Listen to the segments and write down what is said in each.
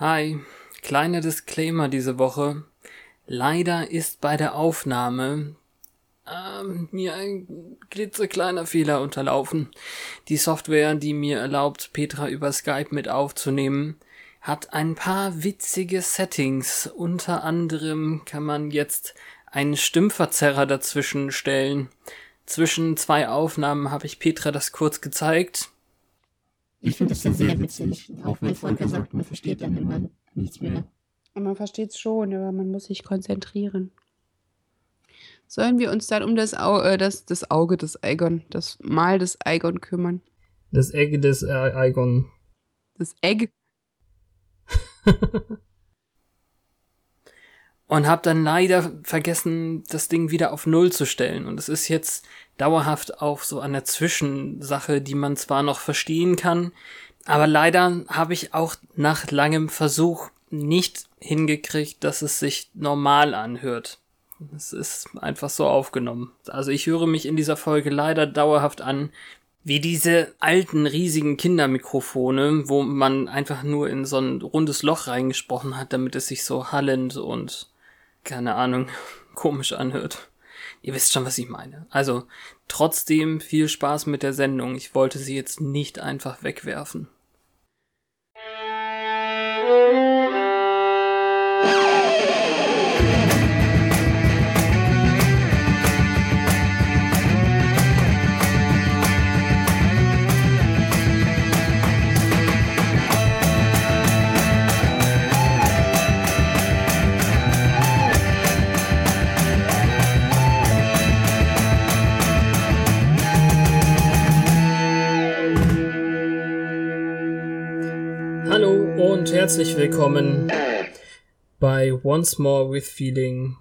Hi, kleiner Disclaimer diese Woche. Leider ist bei der Aufnahme ähm, mir ein klitzekleiner Fehler unterlaufen. Die Software, die mir erlaubt, Petra über Skype mit aufzunehmen, hat ein paar witzige Settings. Unter anderem kann man jetzt einen Stimmverzerrer dazwischen stellen. Zwischen zwei Aufnahmen habe ich Petra das kurz gezeigt. Ich finde das sehr witzig, auch wenn Volker sagt, man versteht dann immer nichts mehr. Und man versteht es schon, aber man muss sich konzentrieren. Sollen wir uns dann um das, Au äh, das, das Auge des Eigon, das Mal des Eigon kümmern? Das Egg des äh, Eigon. Das Egg? und habe dann leider vergessen, das Ding wieder auf Null zu stellen. Und es ist jetzt dauerhaft auch so an der Zwischensache, die man zwar noch verstehen kann, aber leider habe ich auch nach langem Versuch nicht hingekriegt, dass es sich normal anhört. Es ist einfach so aufgenommen. Also ich höre mich in dieser Folge leider dauerhaft an wie diese alten riesigen Kindermikrofone, wo man einfach nur in so ein rundes Loch reingesprochen hat, damit es sich so hallend und keine Ahnung komisch anhört. Ihr wisst schon, was ich meine. Also trotzdem viel Spaß mit der Sendung. Ich wollte sie jetzt nicht einfach wegwerfen. Herzlich willkommen bei Once More with Feeling,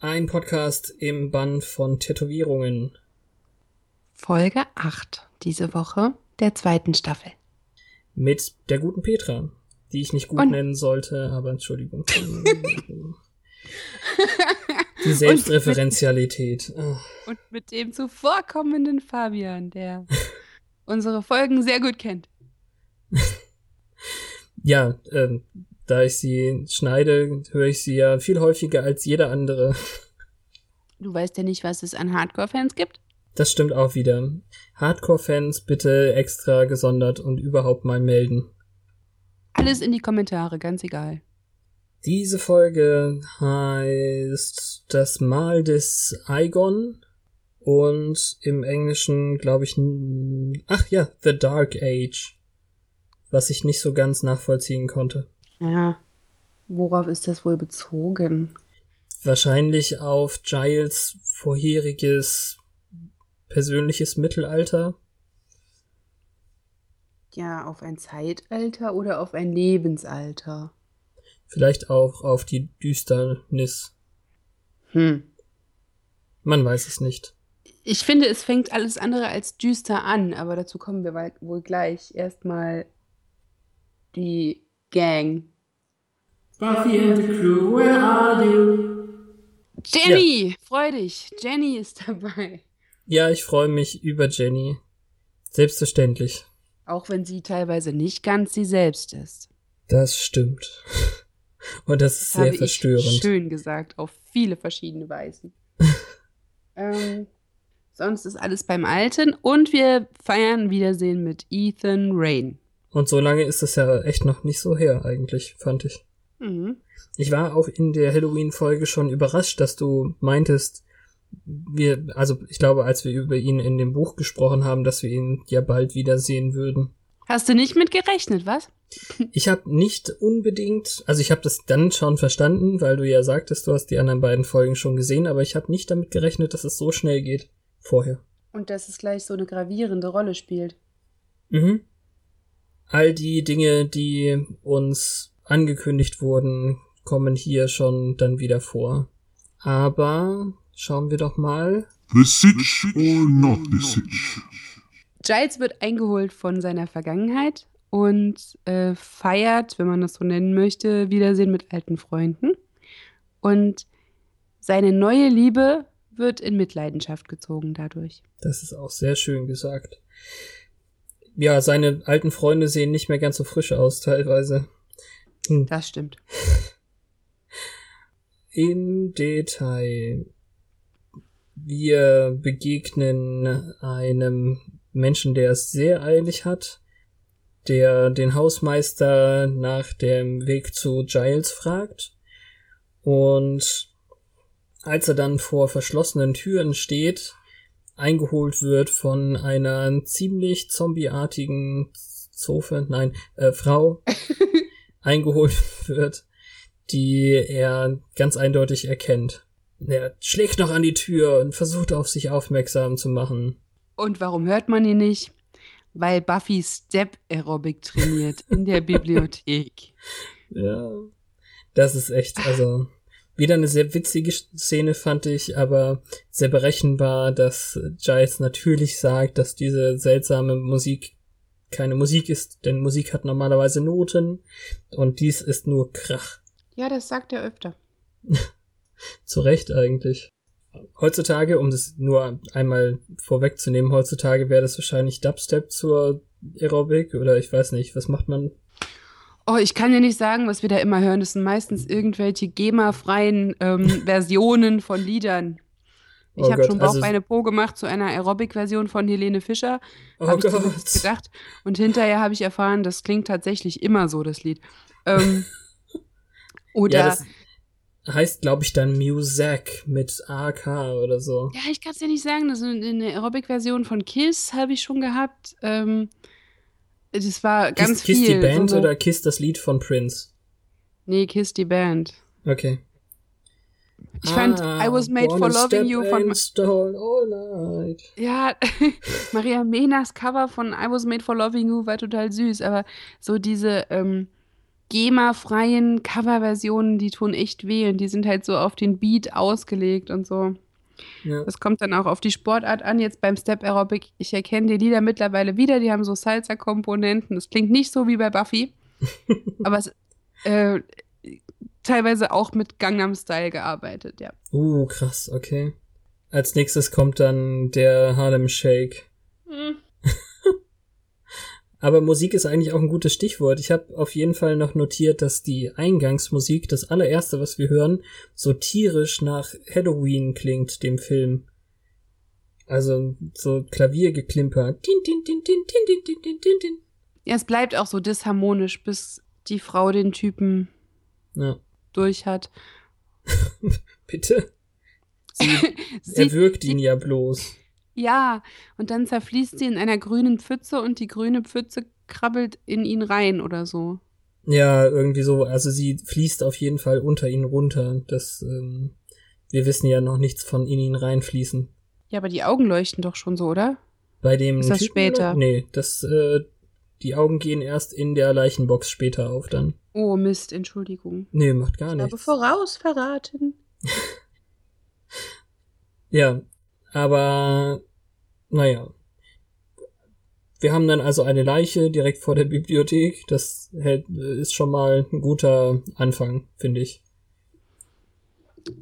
ein Podcast im Band von Tätowierungen. Folge 8 diese Woche der zweiten Staffel. Mit der guten Petra, die ich nicht gut und nennen sollte, aber Entschuldigung. Die Selbstreferenzialität. Und mit, und mit dem zuvorkommenden Fabian, der unsere Folgen sehr gut kennt. ja, ähm, da ich sie schneide, höre ich sie ja viel häufiger als jeder andere. Du weißt ja nicht, was es an Hardcore-Fans gibt? Das stimmt auch wieder. Hardcore-Fans bitte extra gesondert und überhaupt mal melden. Alles in die Kommentare, ganz egal. Diese Folge heißt Das Mal des Aigon und im Englischen glaube ich, ach ja, The Dark Age was ich nicht so ganz nachvollziehen konnte. Ja, worauf ist das wohl bezogen? Wahrscheinlich auf Giles vorheriges persönliches Mittelalter. Ja, auf ein Zeitalter oder auf ein Lebensalter? Vielleicht auch auf die Düsternis. Hm. Man weiß es nicht. Ich finde, es fängt alles andere als düster an, aber dazu kommen wir wohl gleich. Erstmal die Gang. Buffy and the crew, where are you? Jenny, ja. freu dich. Jenny ist dabei. Ja, ich freue mich über Jenny. Selbstverständlich. Auch wenn sie teilweise nicht ganz sie selbst ist. Das stimmt. Und das, das ist sehr verstörend. schön gesagt, auf viele verschiedene Weisen. ähm, sonst ist alles beim Alten und wir feiern Wiedersehen mit Ethan Rain. Und so lange ist es ja echt noch nicht so her, eigentlich, fand ich. Mhm. Ich war auch in der Halloween-Folge schon überrascht, dass du meintest, wir, also ich glaube, als wir über ihn in dem Buch gesprochen haben, dass wir ihn ja bald wiedersehen würden. Hast du nicht mit gerechnet, was? Ich habe nicht unbedingt, also ich habe das dann schon verstanden, weil du ja sagtest, du hast die anderen beiden Folgen schon gesehen, aber ich habe nicht damit gerechnet, dass es so schnell geht vorher. Und dass es gleich so eine gravierende Rolle spielt. Mhm all die Dinge, die uns angekündigt wurden, kommen hier schon dann wieder vor. Aber schauen wir doch mal. The Sitch or not the Sitch? Giles wird eingeholt von seiner Vergangenheit und äh, feiert, wenn man das so nennen möchte, Wiedersehen mit alten Freunden. Und seine neue Liebe wird in Mitleidenschaft gezogen dadurch. Das ist auch sehr schön gesagt ja, seine alten Freunde sehen nicht mehr ganz so frisch aus teilweise. Das stimmt. Im Detail. Wir begegnen einem Menschen, der es sehr eilig hat, der den Hausmeister nach dem Weg zu Giles fragt. Und als er dann vor verschlossenen Türen steht, eingeholt wird von einer ziemlich zombieartigen Zofe, nein, äh, Frau, eingeholt wird, die er ganz eindeutig erkennt. Er schlägt noch an die Tür und versucht auf sich aufmerksam zu machen. Und warum hört man ihn nicht? Weil Buffy Step Aerobic trainiert in der Bibliothek. Ja, das ist echt, also wieder eine sehr witzige Szene fand ich, aber sehr berechenbar, dass Giles natürlich sagt, dass diese seltsame Musik keine Musik ist, denn Musik hat normalerweise Noten und dies ist nur Krach. Ja, das sagt er öfter. Zu Recht eigentlich. Heutzutage, um das nur einmal vorwegzunehmen, heutzutage wäre das wahrscheinlich Dubstep zur Aerobic oder ich weiß nicht, was macht man? Oh, ich kann ja nicht sagen, was wir da immer hören. Das sind meistens irgendwelche GEMA-freien ähm, Versionen von Liedern. Ich Oh habe schon Bauch, also- Po gemacht zu einer Aerobic-Version von Helene Fischer. Oh ich Gott. zumindest gedacht. Und hinterher habe ich erfahren, das klingt tatsächlich immer so, das Lied. Ähm, oder, Ja, ja, das heißt, glaube ich, dann Music mit AK oder so. ich kann es ja nicht sagen. Das ist eine Aerobic-Version von Kiss habe ich schon gehabt. Ähm, das war ganz Kiss, Kiss viel. die Band so, oder Kiss das Lied von Prince? Nee, Kiss die Band. Okay. Ich fand I Was Made for Loving You von all night. Ja, Maria Menas Cover von I Was Made for Loving You war total süß, aber so diese ähm, GEMA-freien Coverversionen, die tun echt weh und die sind halt so auf den Beat ausgelegt und so. Ja. Das kommt dann auch auf die Sportart an. Jetzt beim Step Aerobic, ich erkenne die Lieder mittlerweile wieder, die haben so Salsa-Komponenten. Das klingt nicht so wie bei Buffy, aber es äh, teilweise auch mit Gangnam Style gearbeitet, ja. Uh, krass, okay. Als nächstes kommt dann der Harlem Shake. Aber Musik ist eigentlich auch ein gutes Stichwort. Ich habe auf jeden Fall noch notiert, dass die Eingangsmusik, das allererste, was wir hören, so tierisch nach Halloween klingt, dem Film. Also so Klaviergeklimper. Din, din, din, din, din, din, din, din, din. Ja, es bleibt auch so disharmonisch, bis die Frau den Typen Ja, durch hat. bitte. Sie Sie, erwürgt ihn ja bloß. Ja, und dann zerfließt sie in einer grünen Pfütze und die grüne Pfütze krabbelt in ihn rein oder so. Ja, irgendwie so. Also sie fließt auf jeden Fall unter ihn runter. Das, ähm, wir wissen ja noch nichts von in ihn reinfließen. Ja, aber die Augen leuchten doch schon so, oder? Bei dem Ist das Typen, später? Oder? Nee, das, äh, die Augen gehen erst in der Leichenbox später auf dann. Oh, Mist, Entschuldigung. Nee, macht gar Ich habe nichts. voraus verraten. Ja, aber naja. Wir haben dann also eine Leiche direkt vor der Bibliothek. Das ist schon mal ein guter Anfang, finde ich.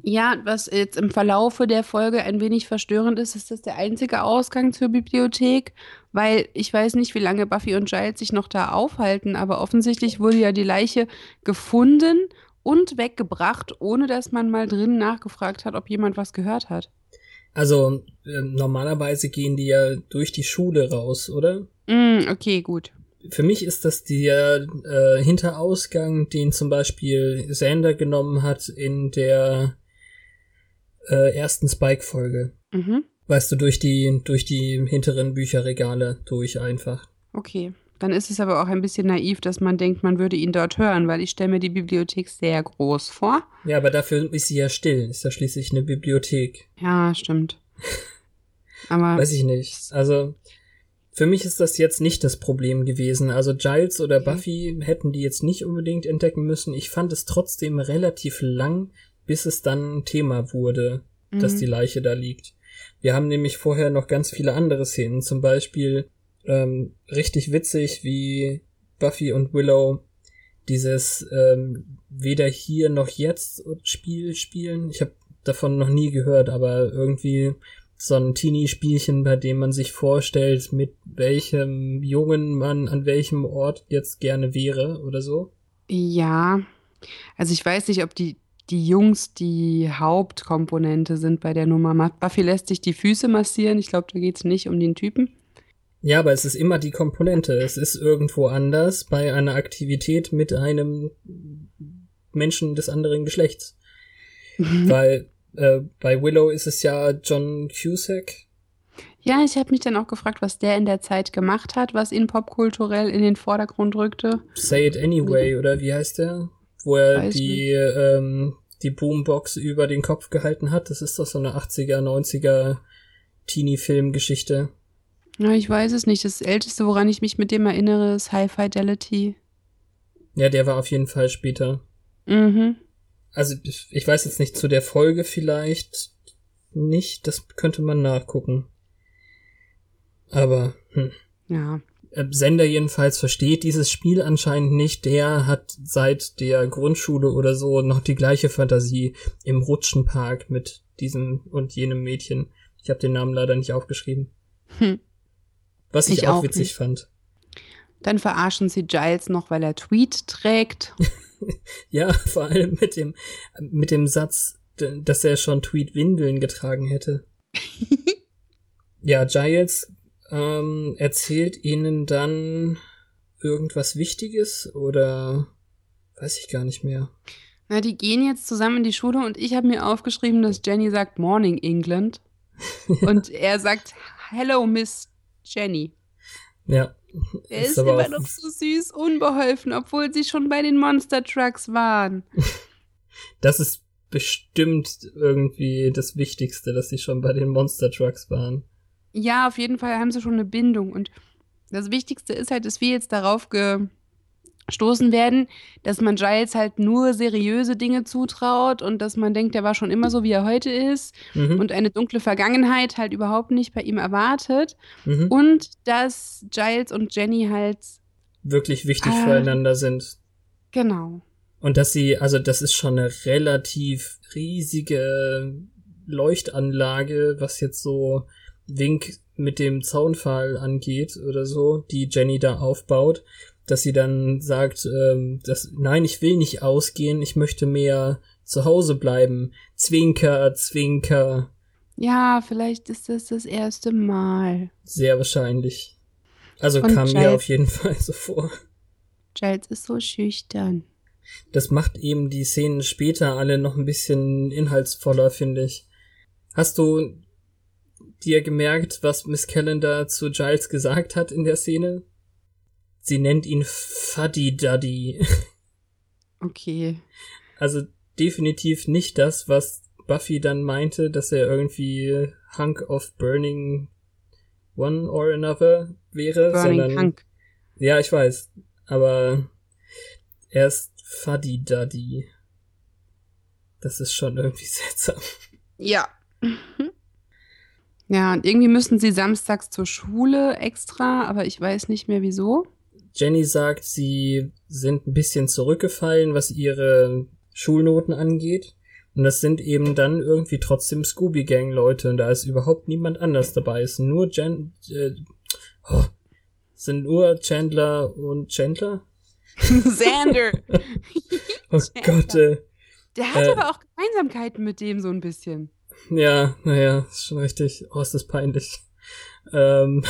Ja, was jetzt im Verlaufe der Folge ein wenig verstörend ist, ist das der einzige Ausgang zur Bibliothek, weil ich weiß nicht, wie lange Buffy und Giles sich noch da aufhalten, aber offensichtlich wurde ja die Leiche gefunden und weggebracht, ohne dass man mal drinnen nachgefragt hat, ob jemand was gehört hat. Also ähm, normalerweise gehen die ja durch die Schule raus, oder? Mm, okay, gut. Für mich ist das der äh, Hinterausgang, den zum Beispiel Xander genommen hat in der äh, ersten Spike-Folge. Mhm. Weißt du, durch die, durch die hinteren Bücherregale durch einfach. Okay. Dann ist es aber auch ein bisschen naiv, dass man denkt, man würde ihn dort hören, weil ich stelle mir die Bibliothek sehr groß vor. Ja, aber dafür ist sie ja still. Ist ja schließlich eine Bibliothek. Ja, stimmt. Aber Weiß ich nicht. Also, für mich ist das jetzt nicht das Problem gewesen. Also Giles oder. Buffy hätten die jetzt nicht unbedingt entdecken müssen. Ich fand es trotzdem relativ lang, bis es dann Thema wurde, dass Mhm. die Leiche da liegt. Wir haben nämlich vorher noch ganz viele andere Szenen. Zum Beispiel ähm, richtig witzig, wie Buffy und Willow dieses ähm, weder hier noch jetzt Spiel spielen. Ich habe davon noch nie gehört, aber irgendwie so ein Teenie-Spielchen, bei dem man sich vorstellt, mit welchem Jungen man an welchem Ort jetzt gerne wäre oder so. Ja, also ich weiß nicht, ob die, die Jungs die Hauptkomponente sind bei der Nummer. Buffy lässt sich die Füße massieren. Ich glaube, da geht es nicht um den Typen. Ja, aber es ist immer die Komponente. Es ist irgendwo anders bei einer Aktivität mit einem Menschen des anderen Geschlechts. Weil äh, bei Willow ist es ja John Cusack. Ja, ich habe mich dann auch gefragt, was der in der Zeit gemacht hat, was ihn popkulturell in den Vordergrund rückte. Say It Anyway, oder wie heißt der? Wo er Weiß die, ähm, die Boombox über den Kopf gehalten hat. Das ist doch so eine 80er, 90er Teenie-Film-Geschichte. Ja, ich weiß es nicht. Das Älteste, woran ich mich mit dem erinnere, ist High Fidelity. Ja, der war auf jeden Fall später. Mhm. Also, ich ich weiß jetzt nicht zu der Folge vielleicht nicht. Das könnte man nachgucken. Aber, hm. Ja. Äh, Sender jedenfalls versteht dieses Spiel anscheinend nicht. Der hat seit der Grundschule oder so noch die gleiche Fantasie im Rutschenpark mit diesem und jenem Mädchen. Ich habe den Namen leider nicht aufgeschrieben. Hm. Was ich, Ich auch auch witzig nicht. fand. Dann verarschen sie Giles noch, weil er Tweet trägt. Ja, vor allem mit dem, mit dem Satz, dass er schon Tweet-Windeln getragen hätte. Ja, Giles ähm, erzählt ihnen dann irgendwas Wichtiges oder weiß ich gar nicht mehr. Na, die gehen jetzt zusammen in die Schule und ich habe mir aufgeschrieben, dass Jenny sagt Morning England. Und er sagt Hello, Miss Jenny. Ja. Er Ist ist, aber immer noch so süß, unbeholfen, obwohl sie schon bei den Monster Trucks waren. Das ist bestimmt irgendwie das Wichtigste, dass sie schon bei den Monster Trucks waren. Ja, auf jeden Fall haben sie schon eine Bindung. Und das Wichtigste ist halt, dass wir jetzt darauf gestoßen werden, dass man Giles halt nur seriöse Dinge zutraut und dass man denkt, er war schon immer so, wie er heute ist Mhm. und eine dunkle Vergangenheit halt überhaupt nicht bei ihm erwartet. mhm. Und dass Giles und Jenny halt, Wirklich wichtig Ah. füreinander sind. genau. Und dass sie, also das ist schon eine relativ riesige Leuchtanlage, was jetzt so Wink mit dem Zaunpfahl angeht oder so, die Jenny da aufbaut, dass sie dann sagt, ähm, dass, nein, ich will nicht ausgehen, ich möchte mehr zu Hause bleiben. Zwinker, Zwinker, Ja, vielleicht ist das das erste Mal. sehr wahrscheinlich. Also Und kam mir Giles- auf jeden Fall so vor. Giles ist so schüchtern. Das macht eben die Szenen später alle noch ein bisschen inhaltsvoller, finde ich. Hast du dir gemerkt, was Miss Calendar zu Giles gesagt hat in der Szene? Sie nennt ihn Fuddy Duddy. Okay. Also definitiv nicht das, was Buffy dann meinte, dass er irgendwie Hunk of Burning One or Another wäre, Burning sondern Hank. ja, ich weiß, aber er ist Fuddy Duddy. Das ist schon irgendwie seltsam. Ja. Ja, und irgendwie müssen sie samstags zur Schule extra, aber ich weiß nicht mehr wieso. Jenny sagt, sie sind ein bisschen zurückgefallen, was ihre Schulnoten angeht. Und das sind eben dann irgendwie trotzdem Scooby-Gang-Leute und da ist überhaupt niemand anders dabei. Es sind nur Jan äh, oh, sind nur Chandler und Chandler? Xander. Oh Chandler. Gott, äh, Der hat Äh. aber auch Gemeinsamkeiten mit dem so ein bisschen. ja, naja, ist schon richtig. Oh, ist das peinlich. Ähm,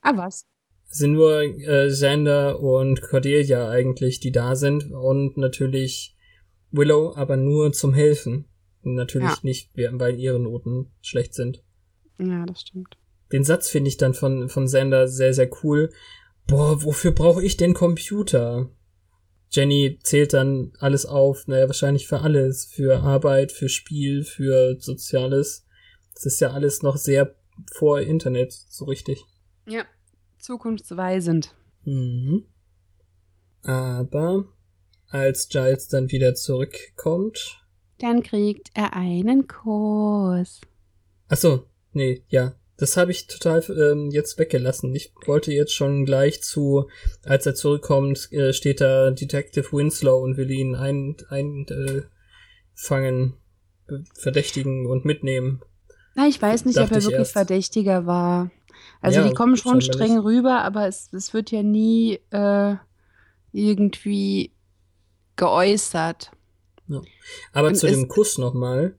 Ah, was? Sind nur äh, Xander und Cordelia eigentlich, die da sind und natürlich Willow, aber nur zum Helfen. Natürlich Ja. nicht, weil ihre Noten schlecht sind. Ja, das stimmt. Den Satz finde ich dann von, von Xander sehr, sehr cool. Boah, wofür brauche ich denn Computer? Jenny zählt dann alles auf, naja, wahrscheinlich für alles. Für Arbeit, für Spiel, für Soziales. Das ist ja alles noch sehr vor Internet, so richtig. Ja, zukunftsweisend. Mhm. Aber als Giles dann wieder zurückkommt. Dann kriegt er einen Kuss. Ach so, nee, ja. Das habe ich total ähm, jetzt weggelassen. Ich wollte jetzt schon gleich zu, als er zurückkommt, äh, steht da Detective Winslow und will ihn ein, ein äh, fangen, verdächtigen und mitnehmen. Na, ich weiß nicht, ob Dachte er ich wirklich erst. Verdächtiger war. Also Ja, die kommen schon scheinbar streng nicht. rüber, aber es, es wird ja nie äh, irgendwie geäußert. Aber Und zu dem Kuss nochmal.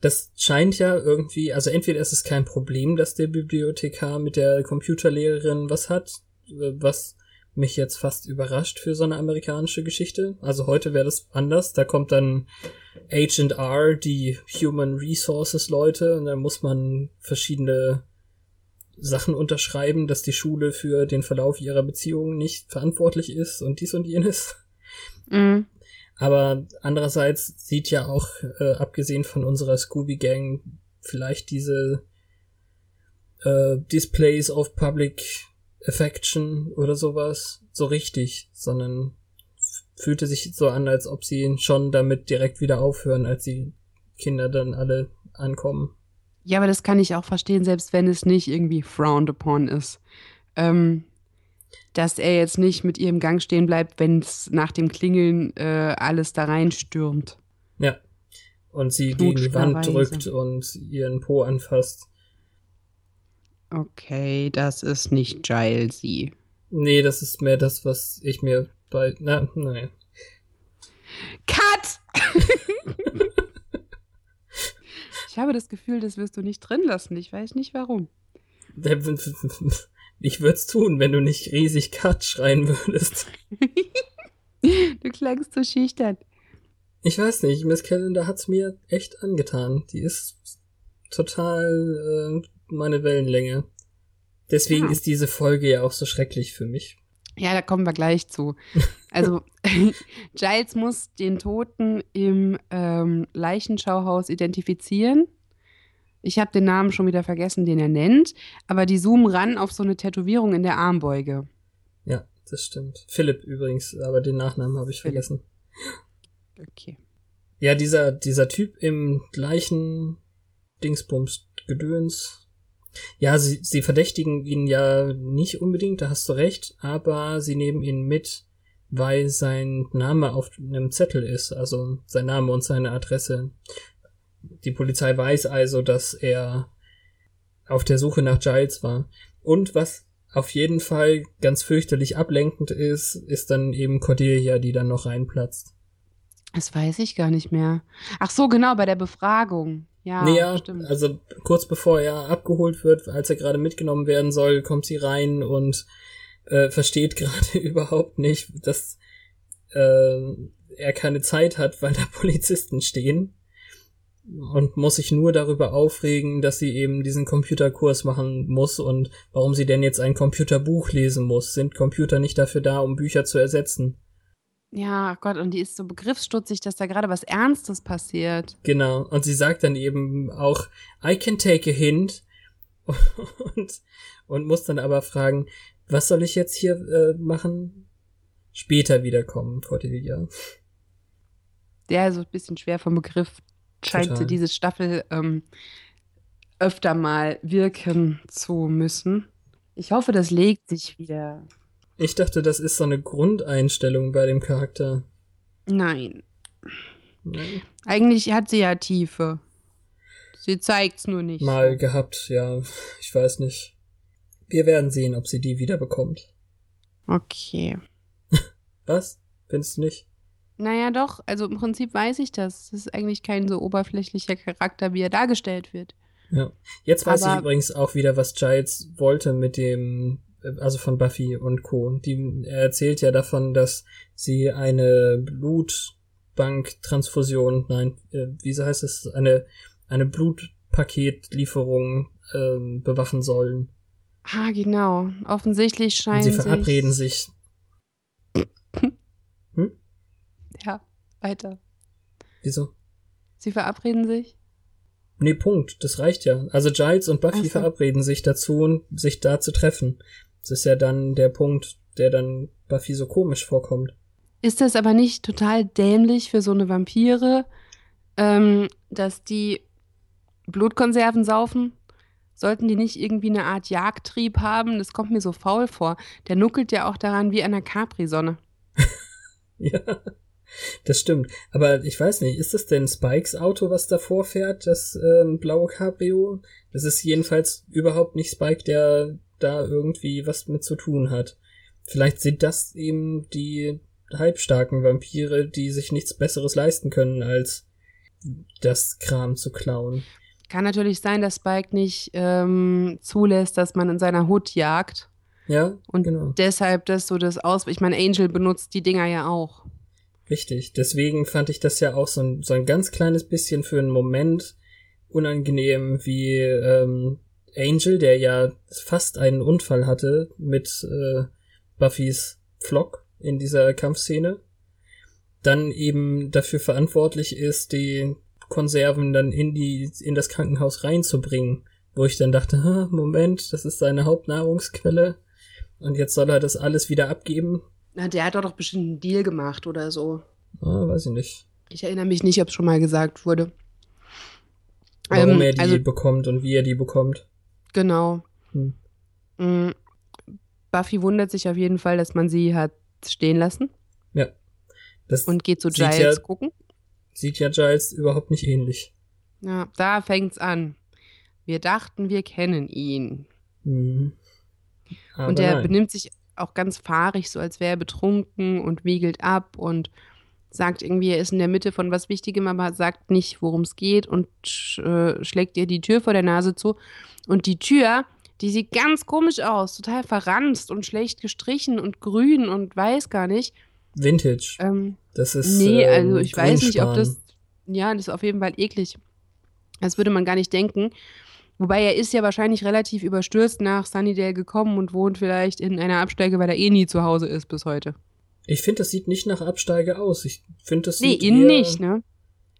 Das scheint ja irgendwie, also entweder ist es kein Problem, dass der Bibliothekar mit der Computerlehrerin was hat, äh, was mich jetzt fast überrascht für so eine amerikanische Geschichte. Also heute wäre das anders. Da kommt dann Agent R, die Human Resources Leute, und dann muss man verschiedene Sachen unterschreiben, dass die Schule für den Verlauf ihrer Beziehung nicht verantwortlich ist und dies und jenes. Mhm. Aber andererseits sieht ja auch, äh, abgesehen von unserer Scooby-Gang, vielleicht diese äh, Displays of Public Affection oder sowas so richtig, sondern fühlte sich so an, als ob sie schon damit direkt wieder aufhören, als die Kinder dann alle ankommen. Ja, aber das kann ich auch verstehen, selbst wenn es nicht irgendwie frowned upon ist. Ähm, dass er jetzt nicht mit ihr im Gang stehen bleibt, wenn es nach dem Klingeln äh, alles da reinstürmt. Ja. Und sie gegen die Wand drückt und ihren Po anfasst. Okay, das ist nicht Gilesy. Nee, das ist mehr das, was ich mir bei. Na, nein. Cut! Ich habe das Gefühl, das wirst du nicht drin lassen. Ich weiß nicht warum. Ich würde es tun, wenn du nicht riesig Cut schreien würdest. Du klangst so schüchtern. Ich weiß nicht, Miss Calendar hat's mir echt angetan. Die ist total äh, meine Wellenlänge. Deswegen Ja. ist diese Folge ja auch so schrecklich für mich. Ja, da kommen wir gleich zu. Also, Giles muss den Toten im ähm, Leichenschauhaus identifizieren. Ich habe den Namen schon wieder vergessen, den er nennt, aber die zoomen ran auf so eine Tätowierung in der Armbeuge. Ja, das stimmt. Philipp übrigens, aber den Nachnamen habe ich Philipp. vergessen. Okay. Ja, dieser, dieser Typ im gleichen Dingsbums Gedöns. Ja, sie, sie verdächtigen ihn ja nicht unbedingt, da hast du recht, aber sie nehmen ihn mit, weil sein Name auf einem Zettel ist, also sein Name und seine Adresse. Die Polizei weiß also, dass er auf der Suche nach Giles war. Und was auf jeden Fall ganz fürchterlich ablenkend ist, ist dann eben Cordelia, die dann noch reinplatzt. Das weiß ich gar nicht mehr. Ach so, genau, bei der Befragung. Ja, nee, ja, stimmt. also kurz bevor er abgeholt wird, als er gerade mitgenommen werden soll, kommt sie rein und äh, versteht gerade überhaupt nicht, dass äh, er keine Zeit hat, weil da Polizisten stehen und muss sich nur darüber aufregen, dass sie eben diesen Computerkurs machen muss und warum sie denn jetzt ein Computerbuch lesen muss. Sind Computer nicht dafür da, um Bücher zu ersetzen? Ja, Gott, und die ist so begriffsstutzig, dass da gerade was Ernstes passiert. Genau. Und sie sagt dann eben auch, I can take a hint. Und, und muss dann aber fragen, was soll ich jetzt hier äh, machen? Später wiederkommen, Cordelia. Der so ein bisschen schwer vom Begriff scheint Total. diese Staffel ähm, öfter mal wirken zu müssen. Ich hoffe, das legt sich wieder. Ich dachte, das ist so eine Grundeinstellung bei dem Charakter. Nein. Nee. Eigentlich hat sie ja Tiefe. Sie zeigt's nur nicht. Mal gehabt, ja. Ich weiß nicht. Wir werden sehen, ob sie die wieder bekommt. Okay. Was? Findest du nicht? Naja, doch. Also im Prinzip weiß ich das. Das ist eigentlich kein so oberflächlicher Charakter, wie er dargestellt wird. Ja. Jetzt weiß ich Aber- übrigens auch wieder, was Giles wollte mit dem, also von Buffy und Co. Die, er erzählt ja davon, dass sie eine Blutbanktransfusion, nein, äh, wie heißt es, eine, eine Blutpaketlieferung ähm, bewachen sollen. Ah, genau. Offensichtlich Und scheinen sie verabreden sich. Ja, weiter. Wieso? Sie verabreden sich? Nee, Punkt. Das reicht ja. Also Giles und Buffy so. verabreden sich dazu, sich da zu treffen. Das ist ja dann der Punkt, der dann Buffy so komisch vorkommt. Ist das aber nicht total dämlich für so eine Vampire, ähm, dass die Blutkonserven saufen? Sollten die nicht irgendwie eine Art Jagdtrieb haben? Das kommt mir so faul vor. Der nuckelt ja auch daran wie an der Capri-Sonne. Ja, das stimmt. Aber ich weiß nicht, ist das denn Spikes Auto, was davor fährt, das ähm, blaue Cabrio? Das ist jedenfalls überhaupt nicht Spike, der da irgendwie was mit zu tun hat. Vielleicht sind das eben die halbstarken Vampire, die sich nichts Besseres leisten können, als das Kram zu klauen. Kann natürlich sein, dass Spike nicht ähm, zulässt, dass man in seiner Hut jagt. Ja, Und genau. deshalb das so das aus. Ich meine, Angel benutzt die Dinger ja auch. Richtig. Deswegen fand ich das ja auch so ein, so ein ganz kleines bisschen für einen Moment unangenehm, wie ähm, Angel, der ja fast einen Unfall hatte mit äh, Buffys Flock in dieser Kampfszene, dann eben dafür verantwortlich ist, die Konserven dann in die in das Krankenhaus reinzubringen, wo ich dann dachte, "Ha, Moment, das ist seine Hauptnahrungsquelle und jetzt soll er das alles wieder abgeben. Na, der hat doch bestimmt einen Deal gemacht oder so. Ah, weiß ich nicht. Ich erinnere mich nicht, ob es schon mal gesagt wurde. Warum Ähm, er die also- bekommt und wie er die bekommt. Genau. Hm. Mm, Buffy wundert sich auf jeden Fall, dass man sie hat stehen lassen Ja. Das und geht zu Giles ja- gucken. sieht ja Giles überhaupt nicht ähnlich. Ja, da fängt's an. Wir dachten, wir kennen ihn. Mhm. Und er nein. benimmt sich auch ganz fahrig, so als wäre er betrunken und wiegelt ab und sagt irgendwie, er ist in der Mitte von was Wichtigem, aber sagt nicht, worum es geht und sch äh, schlägt ihr die Tür vor der Nase zu. Und die Tür, die sieht ganz komisch aus, total verranzt und schlecht gestrichen und grün und weiß gar nicht. Vintage. Ähm, Das ist. nee, ähm, also ich weiß nicht, ob das. Ja, das ist auf jeden Fall eklig. Das würde man gar nicht denken. Wobei er ist ja wahrscheinlich relativ überstürzt nach Sunnydale gekommen und wohnt vielleicht in einer Absteige, weil er eh nie zu Hause ist bis heute. Ich finde, das sieht nicht nach Absteige aus. Ich finde, das Nee, sieht innen eher, nicht, ne?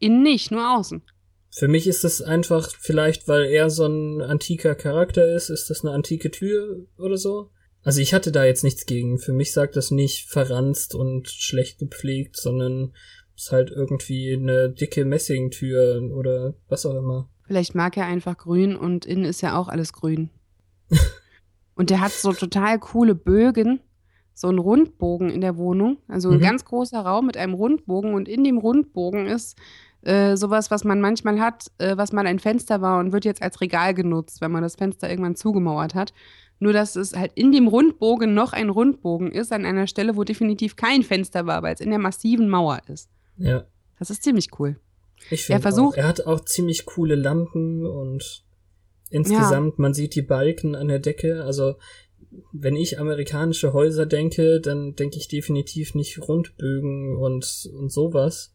Innen nicht, nur außen. Für mich ist das einfach, vielleicht weil er so ein antiker Charakter ist, ist das eine antike Tür oder so. Also ich hatte da jetzt nichts gegen. Für mich sagt das nicht verranzt und schlecht gepflegt, sondern ist halt irgendwie eine dicke Messingtür oder was auch immer. Vielleicht mag er einfach grün und innen ist ja auch alles grün. und der hat so total coole Bögen, so einen Rundbogen in der Wohnung. Also ein Mhm. ganz großer Raum mit einem Rundbogen und in dem Rundbogen ist äh, sowas, was man manchmal hat, äh, was mal ein Fenster war und wird jetzt als Regal genutzt, wenn man das Fenster irgendwann zugemauert hat. Nur, dass es halt in dem Rundbogen noch ein Rundbogen ist, an einer Stelle, wo definitiv kein Fenster war, weil es in der massiven Mauer ist. Ja. Das ist ziemlich cool. Ich finde versucht- auch, er hat auch ziemlich coole Lampen und insgesamt, man sieht die Balken an der Decke. Also, wenn ich amerikanische Häuser denke, dann denke ich definitiv nicht Rundbögen und, und sowas,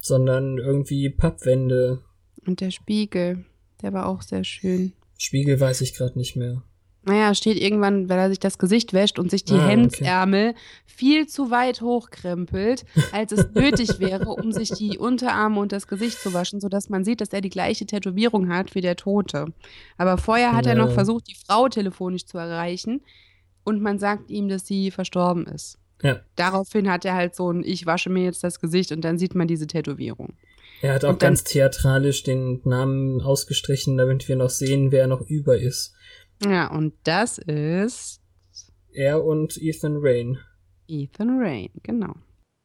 sondern irgendwie Pappwände. Und der Spiegel, der war auch sehr schön. Spiegel weiß ich gerade nicht mehr. Naja, steht irgendwann, weil er sich das Gesicht wäscht und sich die Ah, okay. Hemdsärmel viel zu weit hochkrempelt, als es nötig wäre, um sich die Unterarme und das Gesicht zu waschen, sodass man sieht, dass er die gleiche Tätowierung hat wie der Tote. Aber vorher hat er Ja. noch versucht, die Frau telefonisch zu erreichen und man sagt ihm, dass sie verstorben ist. Ja. Daraufhin hat er halt so ein Ich wasche mir jetzt das Gesicht und dann sieht man diese Tätowierung. Er hat auch dann- ganz theatralisch den Namen ausgestrichen, damit wir noch sehen, wer noch über ist. Ja, und das ist Er und Ethan Rain. Ethan Rain, genau.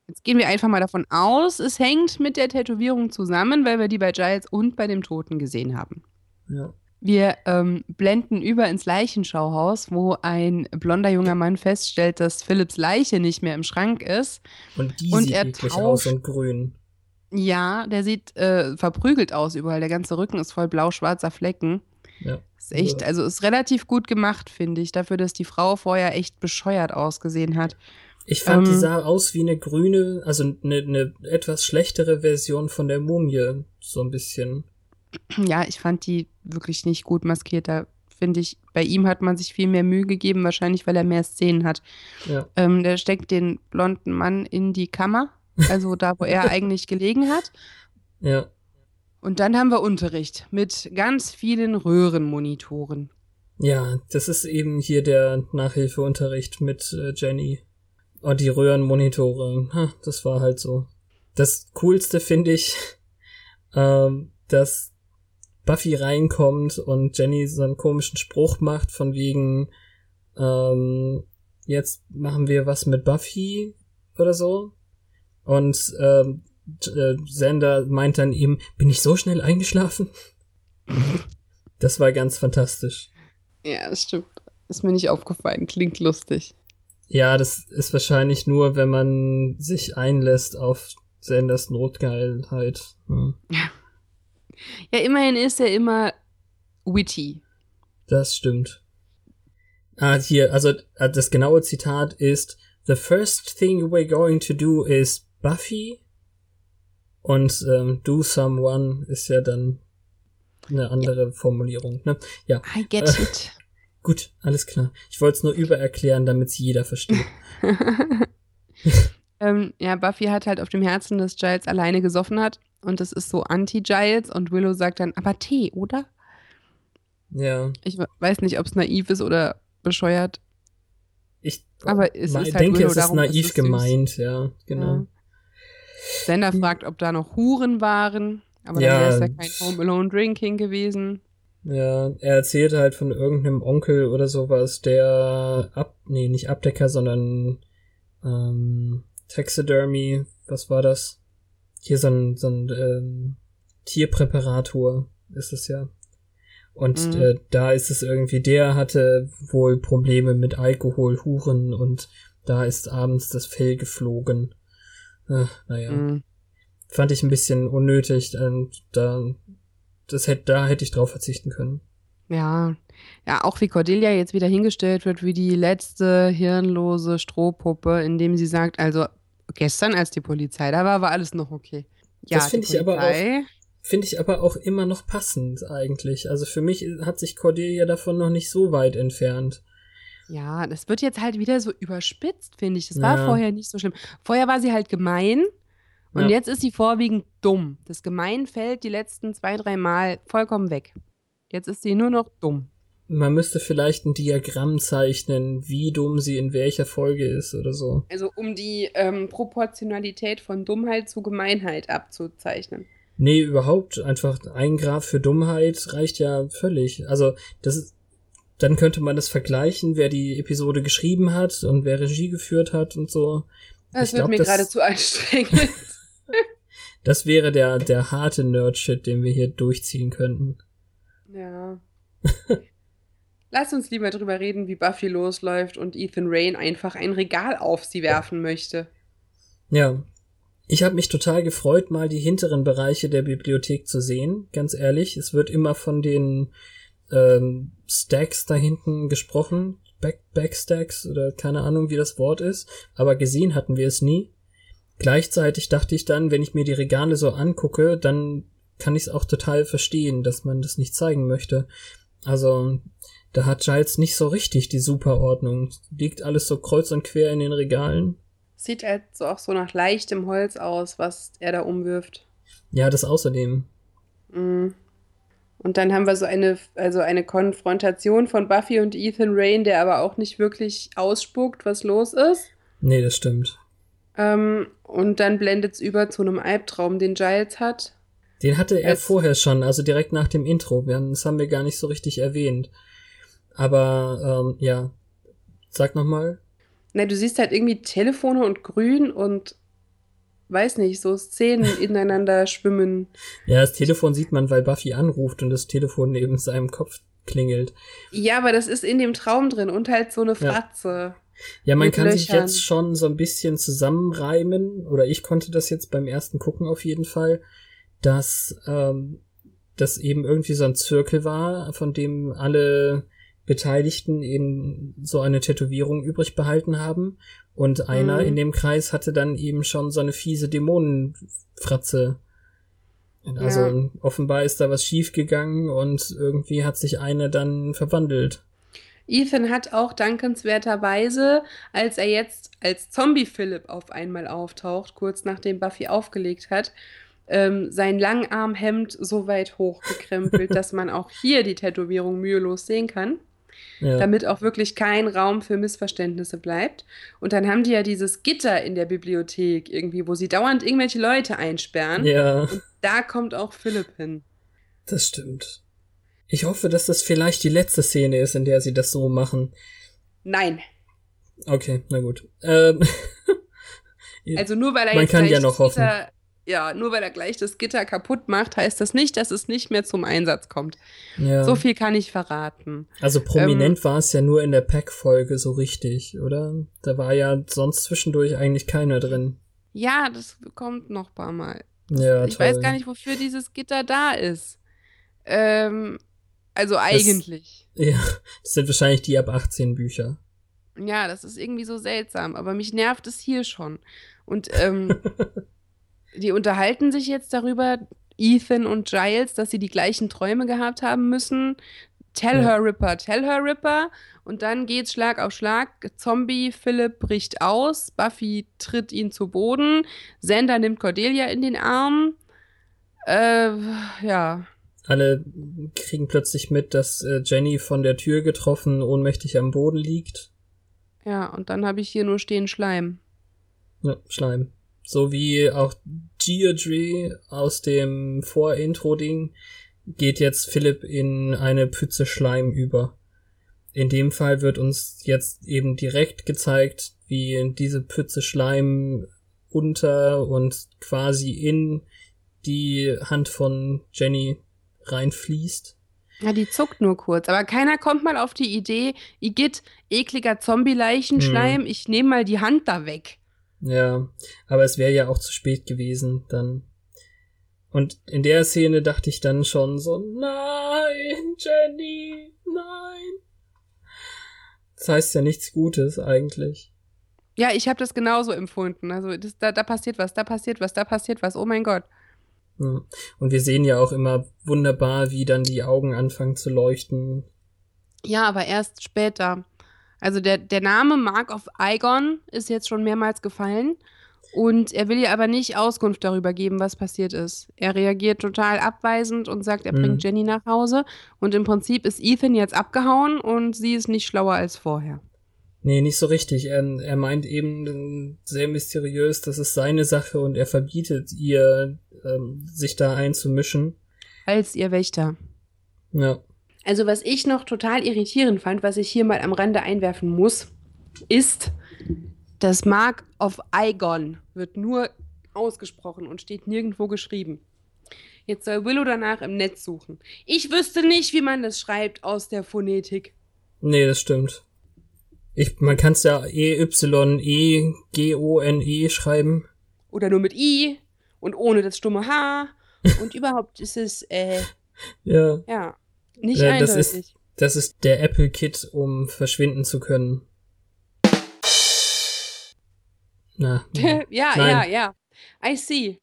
Jetzt gehen wir einfach mal davon aus, es hängt mit der Tätowierung zusammen, weil wir die bei Giles und bei dem Toten gesehen haben. Ja. Wir ähm, blenden über ins Leichenschauhaus, wo ein blonder junger Mann feststellt, dass Philips Leiche nicht mehr im Schrank ist. Und die Und sieht er tauscht- aus und grün. Ja, der sieht äh, verprügelt aus überall. Der ganze Rücken ist voll blau-schwarzer Flecken. Ja. Ist echt, also ist relativ gut gemacht, finde ich, dafür, dass die Frau vorher echt bescheuert ausgesehen hat. Ich fand, die Ähm, sah aus wie eine grüne, also eine, eine etwas schlechtere Version von der Mumie, so ein bisschen. Ja, ich fand die wirklich nicht gut maskiert. Da finde ich, bei ihm hat man sich viel mehr Mühe gegeben, wahrscheinlich, weil er mehr Szenen hat. Ja. Ähm, der steckt den blonden Mann in die Kammer, also da, wo er eigentlich gelegen hat. Ja. Und dann haben wir Unterricht mit ganz vielen Röhrenmonitoren. Ja, das ist eben hier der Nachhilfeunterricht mit äh, Jenny. Und die Röhrenmonitore. Ha, das war halt so. Das Coolste finde ich, ähm, dass Buffy reinkommt und Jenny so einen komischen Spruch macht von wegen, ähm, jetzt machen wir was mit Buffy oder so. Und ähm, äh, Xander meint dann eben, bin ich so schnell eingeschlafen? Das war ganz fantastisch. Ja, das stimmt. Ist mir nicht aufgefallen. Klingt lustig. Ja, das ist wahrscheinlich nur, wenn man sich einlässt auf Sanders Notgeilheit. Ja. Ja, immerhin ist er immer witty. Das stimmt. Ah, hier, also äh, das genaue Zitat ist The first thing we're going to do is Buffy und ähm, do someone ist ja dann eine andere Formulierung, ne? Ja. I get Äh, it. Gut, alles klar. Ich wollte es nur übererklären, damit es jeder versteht. ähm, ja, Buffy hat halt auf dem Herzen, dass Giles alleine gesoffen hat. Und das ist so anti-Giles. Und Willow sagt dann, aber Tee, oder? ja. Ich we- weiß nicht, ob es naiv ist oder bescheuert. Ich Aber es ist halt denke, Willow, es ist ist naiv süß. gemeint, ja, genau. Ja. Sander fragt, ob da noch Huren waren. Aber Ja. dann wäre es ja kein Home Alone Drinking gewesen. Ja, er erzählt halt von irgendeinem Onkel oder sowas, der ab, nee, nicht Abdecker, sondern ähm, Taxidermy, was war das? Hier so ein, so ein ähm, Tierpräparator ist es ja. Und Mhm. äh, da ist es irgendwie, der hatte wohl Probleme mit Alkohol, Huren und da ist abends das Fell geflogen. Äh, naja, Mhm. fand ich ein bisschen unnötig und da, das hätte, da hätte ich drauf verzichten können. Ja. Ja, auch wie Cordelia jetzt wieder hingestellt wird, wie die letzte hirnlose Strohpuppe, indem sie sagt, also gestern, als die Polizei da war, war alles noch okay. Ja, Das finde ich aber auch- Finde ich aber auch immer noch passend eigentlich. Also für mich hat sich Cordelia davon noch nicht so weit entfernt. Ja, das wird jetzt halt wieder so überspitzt, finde ich. Das war Ja. vorher nicht so schlimm. Vorher war sie halt gemein und Ja. jetzt ist sie vorwiegend dumm. Das Gemein fällt die letzten zwei, drei Mal vollkommen weg. Jetzt ist sie nur noch dumm. Man müsste vielleicht ein Diagramm zeichnen, wie dumm sie in welcher Folge ist oder so. Also um die ähm, Proportionalität von Dummheit zu Gemeinheit abzuzeichnen. Nee, überhaupt einfach ein Graph für Dummheit reicht ja völlig. Also, das ist, dann könnte man das vergleichen, wer die Episode geschrieben hat und wer Regie geführt hat und so. Das Ich wird glaub, mir das- gerade zu anstrengend. Das wäre der, der harte Nerd-Shit, den wir hier durchziehen könnten. ja. Lass uns lieber drüber reden, wie Buffy losläuft und Ethan Rain einfach ein Regal auf sie werfen möchte. Ja. Ich habe mich total gefreut, mal die hinteren Bereiche der Bibliothek zu sehen, ganz ehrlich. Es wird immer von den ähm, Stacks da hinten gesprochen, Back Backstacks oder keine Ahnung, wie das Wort ist, aber gesehen hatten wir es nie. Gleichzeitig dachte ich dann, wenn ich mir die Regale so angucke, dann kann ich es auch total verstehen, dass man das nicht zeigen möchte. Also, da hat Giles nicht so richtig die Superordnung. Liegt alles so kreuz und quer in den Regalen. Sieht halt so auch so nach leichtem Holz aus, was er da umwirft. Ja, das außerdem. Mm. Und dann haben wir so eine, also eine Konfrontation von Buffy und Ethan Rain, der aber auch nicht wirklich ausspuckt, was los ist. Nee, das stimmt. Ähm, und dann blendet es über zu einem Albtraum, den Giles hat. Den hatte er Es- vorher schon, also direkt nach dem Intro. Das haben wir gar nicht so richtig erwähnt. Aber, ähm, ja. Sag nochmal. Na, du siehst halt irgendwie Telefone und Grün und weiß nicht, so Szenen ineinander schwimmen. Ja, das Telefon sieht man, weil Buffy anruft und das Telefon neben seinem Kopf klingelt. Ja, aber das ist in dem Traum drin und halt so eine Ja. Fratze. Ja, man Mit kann sich Löchern. jetzt schon so ein bisschen zusammenreimen, oder ich konnte das jetzt beim ersten Gucken auf jeden Fall, dass ähm, das eben irgendwie so ein Zirkel war, von dem alle Beteiligten eben so eine Tätowierung übrig behalten haben. Und einer Mhm. in dem Kreis hatte dann eben schon so eine fiese Dämonenfratze. Also Ja. offenbar ist da was schiefgegangen und irgendwie hat sich eine dann verwandelt. Ethan hat auch dankenswerterweise, als er jetzt als Zombie Philip auf einmal auftaucht, kurz nachdem Buffy aufgelegt hat, ähm, sein Langarmhemd so weit hochgekrempelt, dass man auch hier die Tätowierung mühelos sehen kann, Ja. damit auch wirklich kein Raum für Missverständnisse bleibt. Und dann haben die ja dieses Gitter in der Bibliothek irgendwie, wo sie dauernd irgendwelche Leute einsperren. ja. Da kommt auch Philipp hin. Das stimmt. Ich hoffe, dass das vielleicht die letzte Szene ist, in der sie das so machen. Nein. Okay, na gut. Ähm, Also nur weil er Man jetzt kann ja noch hoffen. Ja, nur weil er gleich das Gitter kaputt macht, heißt das nicht, dass es nicht mehr zum Einsatz kommt. Ja. So viel kann ich verraten. Also prominent war es ja nur in der Pack-Folge so richtig, oder? Da war ja sonst zwischendurch eigentlich keiner drin. Ja, das kommt noch ein paar Mal. Ja, ich toll. weiß gar nicht, wofür dieses Gitter da ist. Ähm, also eigentlich. Ja, das sind wahrscheinlich die ab 18 Bücher. Ja, das ist irgendwie so seltsam, aber mich nervt es hier schon. Und ähm, die unterhalten sich jetzt darüber, Ethan und Giles, dass sie die gleichen Träume gehabt haben müssen. Tell Ja. her Ripper, tell her Ripper. Und dann geht's Schlag auf Schlag. Zombie Philipp bricht aus. Buffy tritt ihn zu Boden. Xander nimmt Cordelia in den Arm. Äh, ja. Alle kriegen plötzlich mit, dass äh, Jenny von der Tür getroffen ohnmächtig am Boden liegt. Ja, und dann habe ich hier nur stehen Schleim. Ja, Schleim. So wie auch Deirdre aus dem Vor-Intro-Ding geht jetzt Philipp in eine Pfütze Schleim über. In dem Fall wird uns jetzt eben direkt gezeigt, wie diese Pfütze Schleim unter und quasi in die Hand von Jenny reinfließt. Ja, die zuckt nur kurz. Aber keiner kommt mal auf die Idee, Igitt, ekliger Zombie-Leichenschleim, ich nehme mal die Hand da weg. Ja, aber es wäre ja auch zu spät gewesen dann. Und in der Szene dachte ich dann schon so, nein, Jenny, nein. Das heißt ja nichts Gutes eigentlich. Ja, ich habe das genauso empfunden. Also das, da, da passiert was, da passiert was, da passiert was. Oh mein Gott. Und wir sehen ja auch immer wunderbar, wie dann die Augen anfangen zu leuchten. Ja, aber erst später. Also der, der Name Mark of Igon ist jetzt schon mehrmals gefallen. Und er will ihr aber nicht Auskunft darüber geben, was passiert ist. Er reagiert total abweisend und sagt, er Mhm. bringt Jenny nach Hause. Und im Prinzip ist Ethan jetzt abgehauen und sie ist nicht schlauer als vorher. Nee, nicht so richtig. Er, er meint eben sehr mysteriös, das ist seine Sache und er verbietet ihr, ähm, sich da einzumischen. Als ihr Wächter. Ja. Also was ich noch total irritierend fand, was ich hier mal am Rande einwerfen muss, ist, das Mark of Igon wird nur ausgesprochen und steht nirgendwo geschrieben. Jetzt soll Willow danach im Netz suchen. Ich wüsste nicht, wie man das schreibt aus der Phonetik. Nee, das stimmt. Ich, man kann es ja E-Y-E-G-O-N-E schreiben. Oder nur mit I und ohne das stumme H. Und überhaupt ist es, äh, Ja. ja, nicht Ja, das eindeutig. ist- Das ist der Apple-Kit, um verschwinden zu können. Na, ja, ja, ja. I see.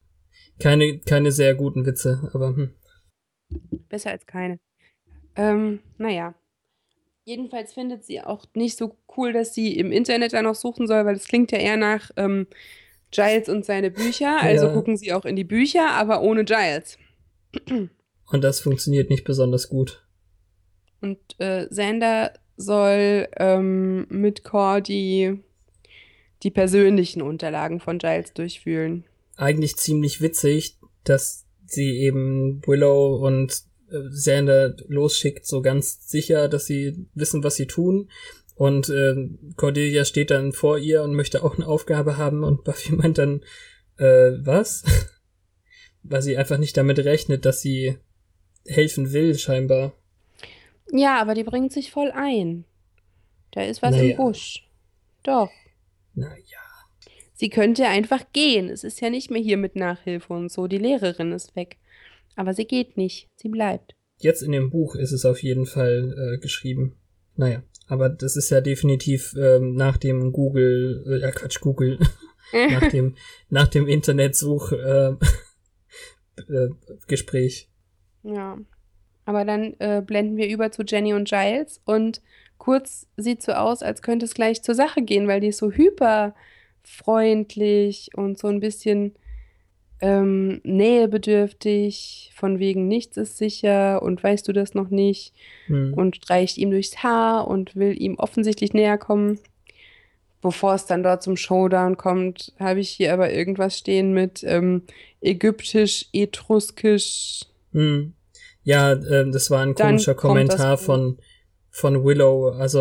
keine, keine sehr guten Witze, aber hm. Besser als keine. Ähm, naja. Jedenfalls findet sie auch nicht so cool, dass sie im Internet da noch suchen soll, weil es klingt ja eher nach ähm, Giles und seine Bücher. Also Ja. gucken sie auch in die Bücher, aber ohne Giles. Und das funktioniert nicht besonders gut. Und äh, Xander soll ähm, mit Cordy die persönlichen Unterlagen von Giles durchfühlen. Eigentlich ziemlich witzig, dass sie eben Willow und äh, Xander losschickt, so ganz sicher, dass sie wissen, was sie tun. Und äh, Cordelia steht dann vor ihr und möchte auch eine Aufgabe haben und Buffy meint dann, äh, was? Weil sie einfach nicht damit rechnet, dass sie helfen will, scheinbar. Ja, aber die bringt sich voll ein. Da ist was Naja. im Busch. Doch. Naja. Sie könnte einfach gehen. Es ist ja nicht mehr hier mit Nachhilfe und so. Die Lehrerin ist weg. Aber sie geht nicht. Sie bleibt. Jetzt in dem Buch ist es auf jeden Fall äh, geschrieben. Naja, aber das ist ja definitiv ähm, nach dem Google, äh, ja Quatsch, Google, nach dem, nach dem Internetsuch äh, äh, Gespräch. ja. Aber dann äh, blenden wir über zu Jenny und Giles und kurz sieht so aus, als könnte es gleich zur Sache gehen, weil die ist so hyper freundlich und so ein bisschen ähm, nähebedürftig, von wegen nichts ist sicher und weißt du das noch nicht. Hm. und streicht ihm durchs Haar und will ihm offensichtlich näher kommen. Bevor es dann dort zum Showdown kommt, habe ich hier aber irgendwas stehen mit ähm, ägyptisch, etruskisch. Hm. Ja, ähm, das war ein komischer Kommentar von von Willow. Also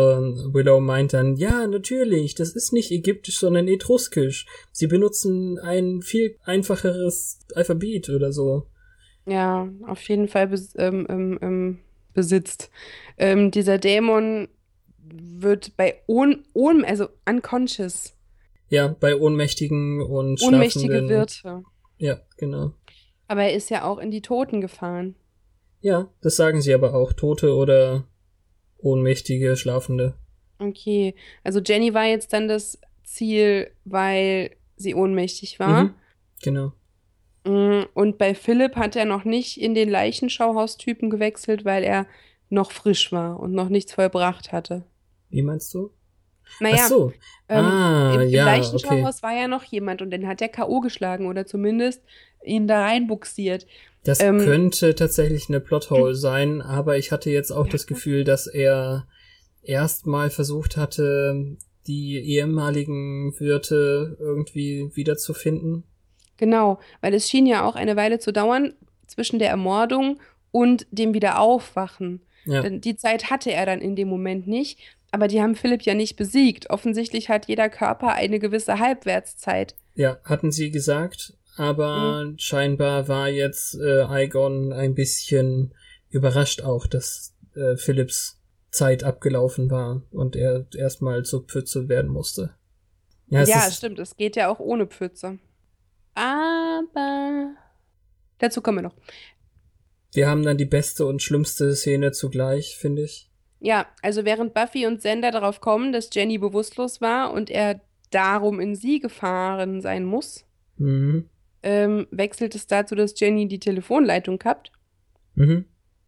Willow meint dann, ja, natürlich, das ist nicht ägyptisch, sondern etruskisch. Sie benutzen ein viel einfacheres Alphabet oder so. Ja, auf jeden Fall bes ähm, ähm, ähm, besitzt. Ähm, dieser Dämon wird bei un, un also unconscious. Ja, bei ohnmächtigen und Ohnmächtige schlafenden. Wirte. Ja, genau. Aber er ist ja auch in die Toten gefahren. Ja, das sagen sie aber auch. Tote oder ohnmächtige, schlafende. Okay, also Jenny war jetzt dann das Ziel, weil sie ohnmächtig war. Mhm, genau. Mm, Und bei Philipp hat er noch nicht in den Leichenschauhaustypen gewechselt, weil er noch frisch war und noch nichts vollbracht hatte. Wie meinst du? Naja, Ach so. ähm, ah, im, im ja, okay. Leichenschauhaus war ja noch jemand und den hat er K.O. geschlagen oder zumindest ihn da reinbuxiert. Das ähm, könnte tatsächlich eine Plothole sein, aber ich hatte jetzt auch Ja. das Gefühl, dass er erstmal versucht hatte, die ehemaligen Wirte irgendwie wiederzufinden. Genau, weil es schien ja auch eine Weile zu dauern zwischen der Ermordung und dem Wiederaufwachen. Ja, Denn die Zeit hatte er dann in dem Moment nicht, aber die haben Philipp ja nicht besiegt. Offensichtlich hat jeder Körper eine gewisse Halbwertszeit. ja, hatten sie gesagt, aber Mhm. scheinbar war jetzt äh, Igon ein bisschen überrascht auch, dass äh, Philips Zeit abgelaufen war und er erstmal zur Pfütze werden musste. Ja, Ja, stimmt, es geht ja auch ohne Pfütze. Aber dazu kommen wir noch. wir haben dann die beste und schlimmste Szene zugleich, finde ich. Ja, also während Buffy und Xander darauf kommen, dass Jenny bewusstlos war und er darum in sie gefahren sein muss, Mhm. Ähm, wechselt es dazu, dass Jenny die Telefonleitung kappt. Mhm.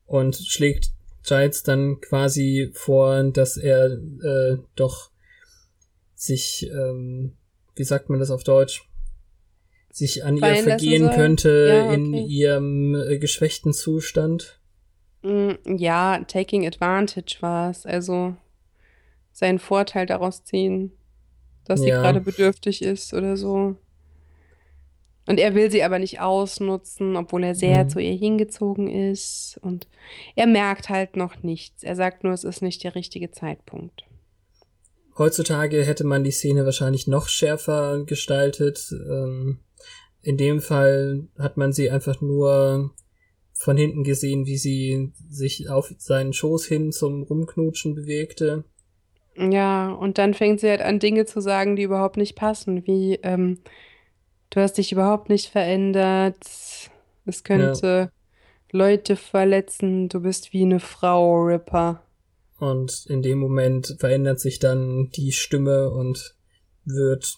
Und schlägt Giles dann quasi vor, dass er äh, doch sich, ähm, wie sagt man das auf Deutsch, sich an ihr Fallen lassen vergehen könnte Ja, in okay. ihrem äh, geschwächten Zustand. Mm, Ja, taking advantage war es. Also seinen Vorteil daraus ziehen, dass sie Ja. gerade bedürftig ist oder so. Und er will sie aber nicht ausnutzen, obwohl er sehr Mhm. zu ihr hingezogen ist. Und er merkt halt noch nichts. Er sagt nur, es ist nicht der richtige Zeitpunkt. Heutzutage hätte man die Szene wahrscheinlich noch schärfer gestaltet. Ähm, in dem Fall hat man sie einfach nur von hinten gesehen, wie sie sich auf seinen Schoß hin zum Rumknutschen bewegte. Ja, und dann fängt sie halt an, Dinge zu sagen, die überhaupt nicht passen, wie ähm, du hast dich überhaupt nicht verändert, es könnte Leute verletzen, du bist wie eine Frau, Ripper. Und in dem Moment verändert sich dann die Stimme und wird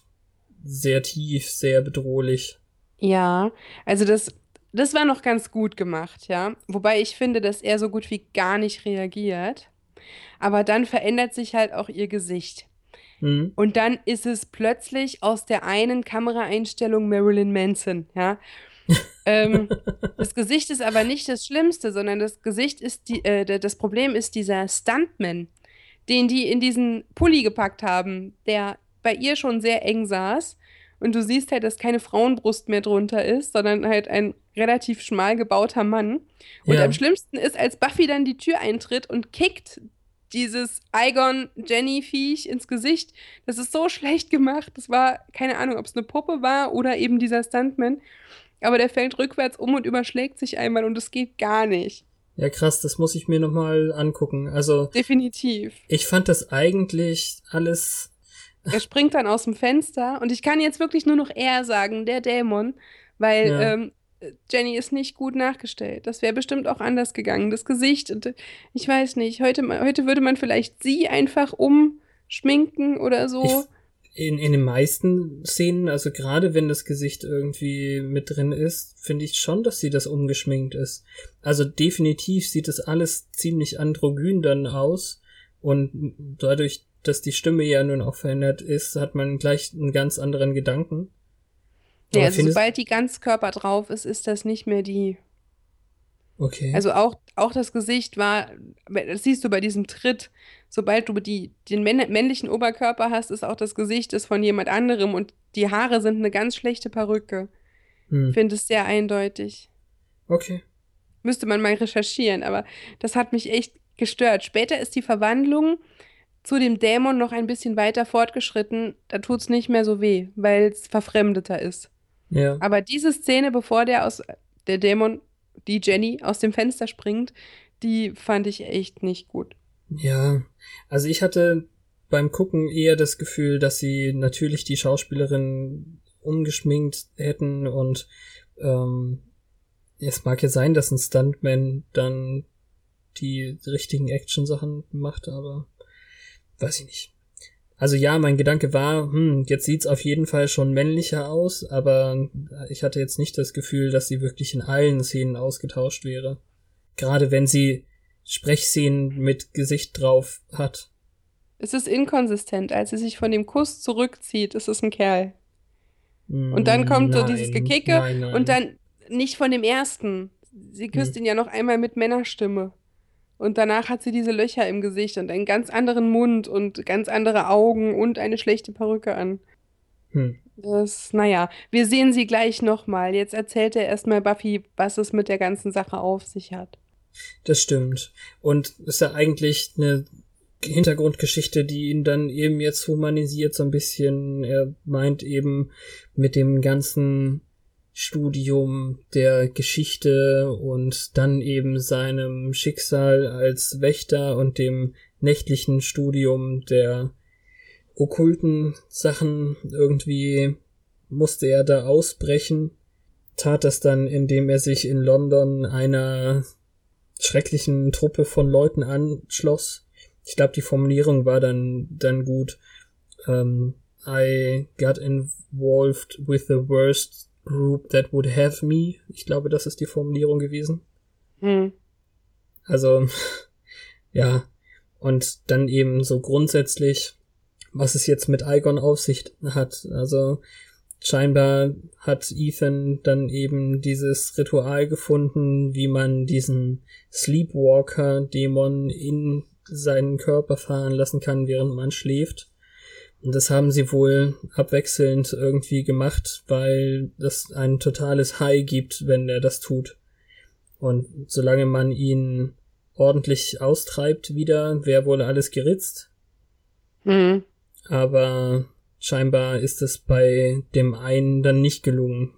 sehr tief, sehr bedrohlich. Ja, also das, das war noch ganz gut gemacht, ja. Wobei ich finde, dass er so gut wie gar nicht reagiert. Aber dann verändert sich halt auch ihr Gesicht. Hm? Und dann ist es plötzlich aus der einen Kameraeinstellung Marilyn Manson, ja. ähm, das Gesicht ist aber nicht das Schlimmste, sondern das Gesicht ist die, äh, das Problem ist dieser Stuntman, den die in diesen Pulli gepackt haben, der bei ihr schon sehr eng saß. Und du siehst halt, dass keine Frauenbrust mehr drunter ist, sondern halt ein relativ schmal gebauter Mann. Und Ja. am schlimmsten ist, als Buffy dann die Tür eintritt und kickt dieses Igon-Jenny-Viech ins Gesicht. Das ist so schlecht gemacht. Das war, keine Ahnung, ob es eine Puppe war oder eben dieser Stuntman. Aber der fällt rückwärts um und überschlägt sich einmal und es geht gar nicht. Ja, krass, das muss ich mir nochmal angucken. Also, Definitiv. ich fand das eigentlich alles. Er springt dann aus dem Fenster und ich kann jetzt wirklich nur noch er sagen, der Dämon, weil Ja. ähm, Jenny ist nicht gut nachgestellt. Das wäre bestimmt auch anders gegangen. Das Gesicht, ich weiß nicht, heute, heute würde man vielleicht sie einfach umschminken oder so. Ich, in, in den meisten Szenen, also gerade wenn das Gesicht irgendwie mit drin ist, finde ich schon, dass sie das umgeschminkt ist. Also definitiv sieht das alles ziemlich androgyn dann aus. Und dadurch, dass die Stimme ja nun auch verändert ist, hat man gleich einen ganz anderen Gedanken. Aber also sobald die Ganzkörper drauf ist, ist das nicht mehr die. Okay. Also auch, auch das Gesicht war, das siehst du bei diesem Tritt, sobald du die, den männ männlichen Oberkörper hast, ist auch das Gesicht ist von jemand anderem und die Haare sind eine ganz schlechte Perücke. hm. Ich finde es sehr eindeutig. Okay. Müsste man mal recherchieren, aber das hat mich echt gestört. Später ist die Verwandlung zu dem Dämon noch ein bisschen weiter fortgeschritten. Da tut es nicht mehr so weh, weil es verfremdeter ist. Ja. Aber diese Szene, bevor der aus der Dämon, die Jenny, aus dem Fenster springt, die fand ich echt nicht gut. Ja, also ich hatte beim Gucken eher das Gefühl, dass sie natürlich die Schauspielerin umgeschminkt hätten und ähm, es mag ja sein, dass ein Stuntman dann die richtigen Action-Sachen macht, aber weiß ich nicht. Also ja, mein Gedanke war, hm, jetzt sieht's auf jeden Fall schon männlicher aus, aber ich hatte jetzt nicht das Gefühl, dass sie wirklich in allen Szenen ausgetauscht wäre. Gerade wenn sie Sprechszenen mit Gesicht drauf hat. Es ist inkonsistent. Als sie sich von dem Kuss zurückzieht, ist es ein Kerl. Und dann kommt so dieses Nein, Gekicke nein, nein. und dann nicht von dem ersten. Sie küsst Hm. ihn ja noch einmal mit Männerstimme. Und danach hat sie diese Löcher im Gesicht und einen ganz anderen Mund und ganz andere Augen und eine schlechte Perücke an. Hm. Das, naja, wir sehen sie gleich nochmal. Jetzt erzählt er erstmal Buffy, was es mit der ganzen Sache auf sich hat. Das stimmt. Und ist ja eigentlich eine Hintergrundgeschichte, die ihn dann eben jetzt humanisiert so ein bisschen. Er meint eben mit dem ganzen Studium der Geschichte und dann eben seinem Schicksal als Wächter und dem nächtlichen Studium der okkulten Sachen irgendwie musste er da ausbrechen, tat das dann, indem er sich in London einer schrecklichen Truppe von Leuten anschloss. Ich glaube, die Formulierung war dann, dann gut. Ähm, I got involved with the worst group that would have me. Ich glaube, das ist die Formulierung gewesen. Hm. Also, ja. Und dann eben so grundsätzlich, was es jetzt mit Igon auf sich hat. Also, scheinbar hat Ethan dann eben dieses Ritual gefunden, wie man diesen Sleepwalker-Dämon in seinen Körper fahren lassen kann, während man schläft. Und das haben sie wohl abwechselnd irgendwie gemacht, weil das ein totales High gibt, wenn er das tut. Und solange man ihn ordentlich austreibt wieder, wäre wohl alles geritzt. Hm. Aber scheinbar ist es bei dem einen dann nicht gelungen.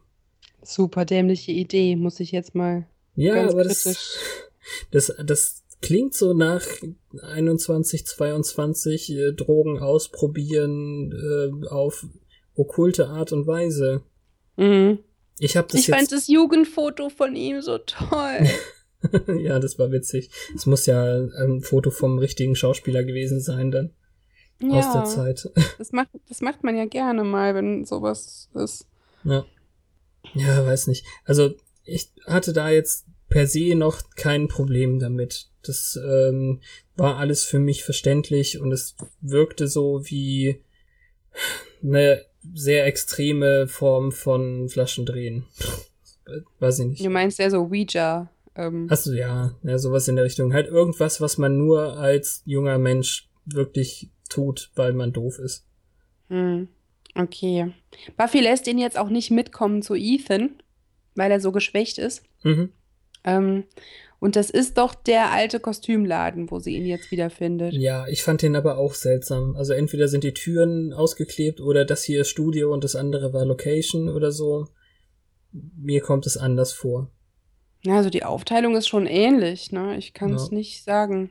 Super dämliche Idee, muss ich jetzt mal. Ja, Ganz aber kritisch. das, das, das klingt so nach 21, 22 äh, Drogen ausprobieren äh, auf okkulte Art und Weise. Mhm. Ich habe das Ich fand jetzt. das Jugendfoto von ihm so toll. ja, das war witzig. Es muss ja ein Foto vom richtigen Schauspieler gewesen sein dann aus der ja, Zeit. das macht, das macht man ja gerne mal, wenn sowas ist. Ja. Ja, weiß nicht. Also ich hatte da jetzt per se noch kein Problem damit. Das ähm, war alles für mich verständlich und es wirkte so wie eine sehr extreme Form von Flaschendrehen. Weiß ich nicht. Du meinst ja so Ouija. Ähm, Achso, ja, ja, sowas in der Richtung. Halt irgendwas, was man nur als junger Mensch wirklich tut, weil man doof ist. hm. Okay. Buffy lässt ihn jetzt auch nicht mitkommen zu Ethan, weil er so geschwächt ist. Mhm. Ähm, und das ist doch der alte Kostümladen, wo sie ihn jetzt wiederfindet. Ja, ich fand den aber auch seltsam. Also entweder sind die Türen ausgeklebt oder das hier ist Studio und das andere war Location oder so. Mir kommt es anders vor. Ja, also die Aufteilung ist schon ähnlich, ne? Ich kann es Ja. nicht sagen.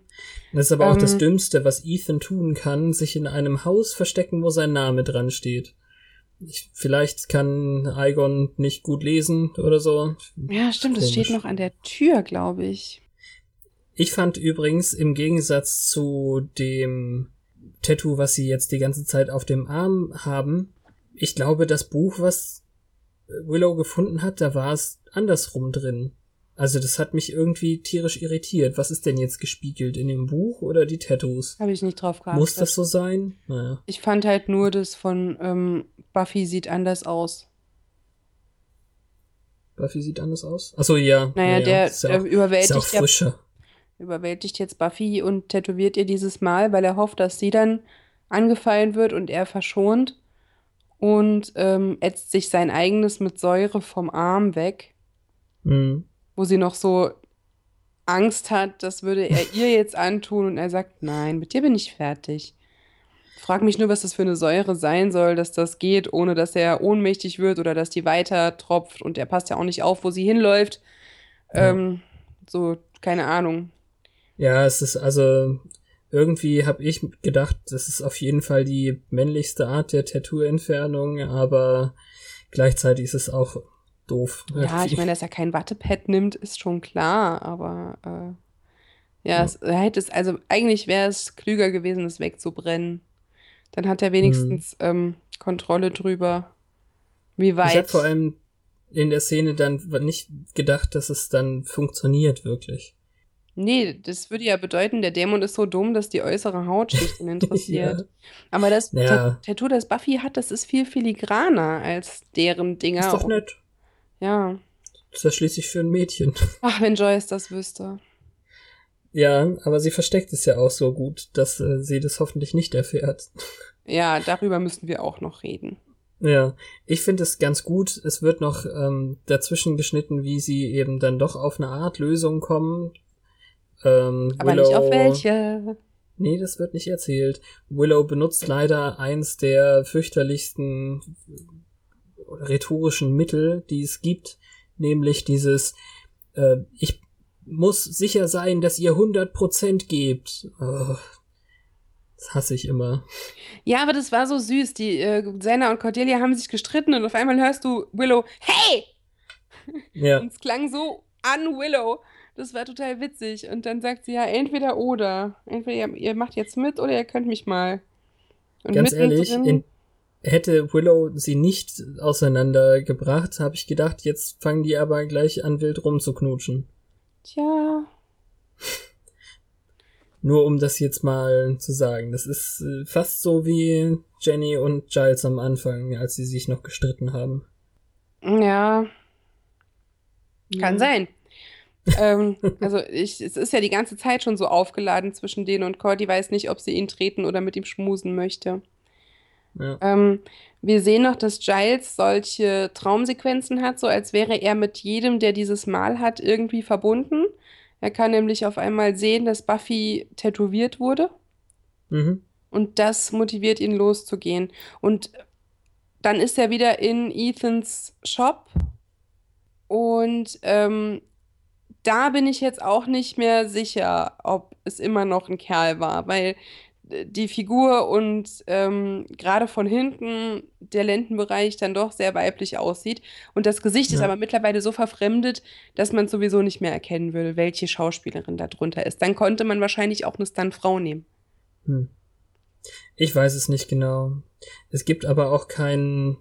Das ist aber auch das Ähm. Dümmste, was Ethan tun kann, sich in einem Haus verstecken, wo sein Name dran steht. Ich, vielleicht kann Igon nicht gut lesen oder so. Ja, stimmt, es steht noch an der Tür, glaube ich. Ich fand übrigens im Gegensatz zu dem Tattoo, was sie jetzt die ganze Zeit auf dem Arm haben, ich glaube, das Buch, was Willow gefunden hat, da war es andersrum drin. Also das hat mich irgendwie tierisch irritiert. Was ist denn jetzt gespiegelt in dem Buch oder die Tattoos? Habe ich nicht drauf geachtet. Muss das so sein? Naja. Ich fand halt nur, das von ähm, Buffy sieht anders aus. Buffy sieht anders aus. Achso, ja. Naja, ja, der, ist ja der auch, ist überwältigt, ja auch frischer. überwältigt jetzt Buffy und tätowiert ihr dieses Mal, weil er hofft, dass sie dann angefallen wird und er verschont. Und ähm, ätzt sich sein eigenes mit Säure vom Arm weg, Mhm. Wo sie noch so Angst hat, das würde er ihr jetzt antun und er sagt, nein, mit dir bin ich fertig. Frag mich nur, was das für eine Säure sein soll, dass das geht, ohne dass er ohnmächtig wird oder dass die weiter tropft und er passt ja auch nicht auf, wo sie hinläuft. Ja. Ähm, so, keine Ahnung. Ja, es ist also irgendwie habe ich gedacht, das ist auf jeden Fall die männlichste Art der Tattoo-Entfernung, aber gleichzeitig ist es auch doof. Ja, ich meine, dass er kein Wattepad nimmt, ist schon klar, aber äh, ja, es, er hätte es, also eigentlich wäre es klüger gewesen, es wegzubrennen. Dann hat er wenigstens ähm, Kontrolle drüber, wie ich habe weit. vor allem in der Szene dann nicht gedacht, dass es dann funktioniert wirklich. Nee, das würde ja bedeuten, der Dämon ist so dumm, dass die äußere Hautschicht ihn interessiert. Ja. Aber das Ja. Ta- Tattoo, das Buffy hat, das ist viel filigraner als deren Dinger. Ist doch nett. Ja. Das ist ja schließlich für ein Mädchen. Ach, wenn Joyce das wüsste. Ja, aber sie versteckt es ja auch so gut, dass äh, sie das hoffentlich nicht erfährt. Ja, darüber müssen wir auch noch reden. Ja, ich finde es ganz gut. Es wird noch ähm, dazwischen geschnitten, wie sie eben dann doch auf eine Art Lösung kommen. Ähm, Aber nicht auf welche. Nee, das wird nicht erzählt. Willow benutzt leider eins der fürchterlichsten rhetorischen Mittel, die es gibt, nämlich dieses äh, ich muss sicher sein, dass ihr 100% gebt. Oh, das hasse ich immer. Ja, aber das war so süß. Die äh, Senna und Cordelia haben sich gestritten und auf einmal hörst du Willow, hey! Ja, Und es klang so an Willow. Das war total witzig. Und dann sagt sie ja, entweder oder. Entweder ihr, ihr macht jetzt mit oder ihr könnt mich mal. Und ganz ehrlich, in, hätte Willow sie nicht auseinandergebracht, habe ich gedacht, jetzt fangen die aber gleich an wild rumzuknutschen. Tja, Nur um das jetzt mal zu sagen. Das ist äh, fast so wie Jenny und Giles am Anfang, als sie sich noch gestritten haben. ja, kann Ja. sein. ähm, also ich, es ist ja die ganze Zeit schon so aufgeladen zwischen denen und Cordy weiß nicht, ob sie ihn treten oder mit ihm schmusen möchte. Ja. Ähm, wir sehen noch, dass Giles solche Traumsequenzen hat, so als wäre er mit jedem, der dieses Mal hat, irgendwie verbunden. Er kann nämlich auf einmal sehen, dass Buffy tätowiert wurde Mhm. und das motiviert ihn loszugehen. Und dann ist er wieder in Ethans Shop und ähm, da bin ich jetzt auch nicht mehr sicher, ob es immer noch ein Kerl war, weil die Figur und ähm, gerade von hinten der Lendenbereich dann doch sehr weiblich aussieht. Und das Gesicht ist Ja. aber mittlerweile so verfremdet, dass man sowieso nicht mehr erkennen will, welche Schauspielerin da drunter ist. Dann konnte man wahrscheinlich auch eine Stuntfrau nehmen. Hm. Ich weiß es nicht genau. Es gibt aber auch keinen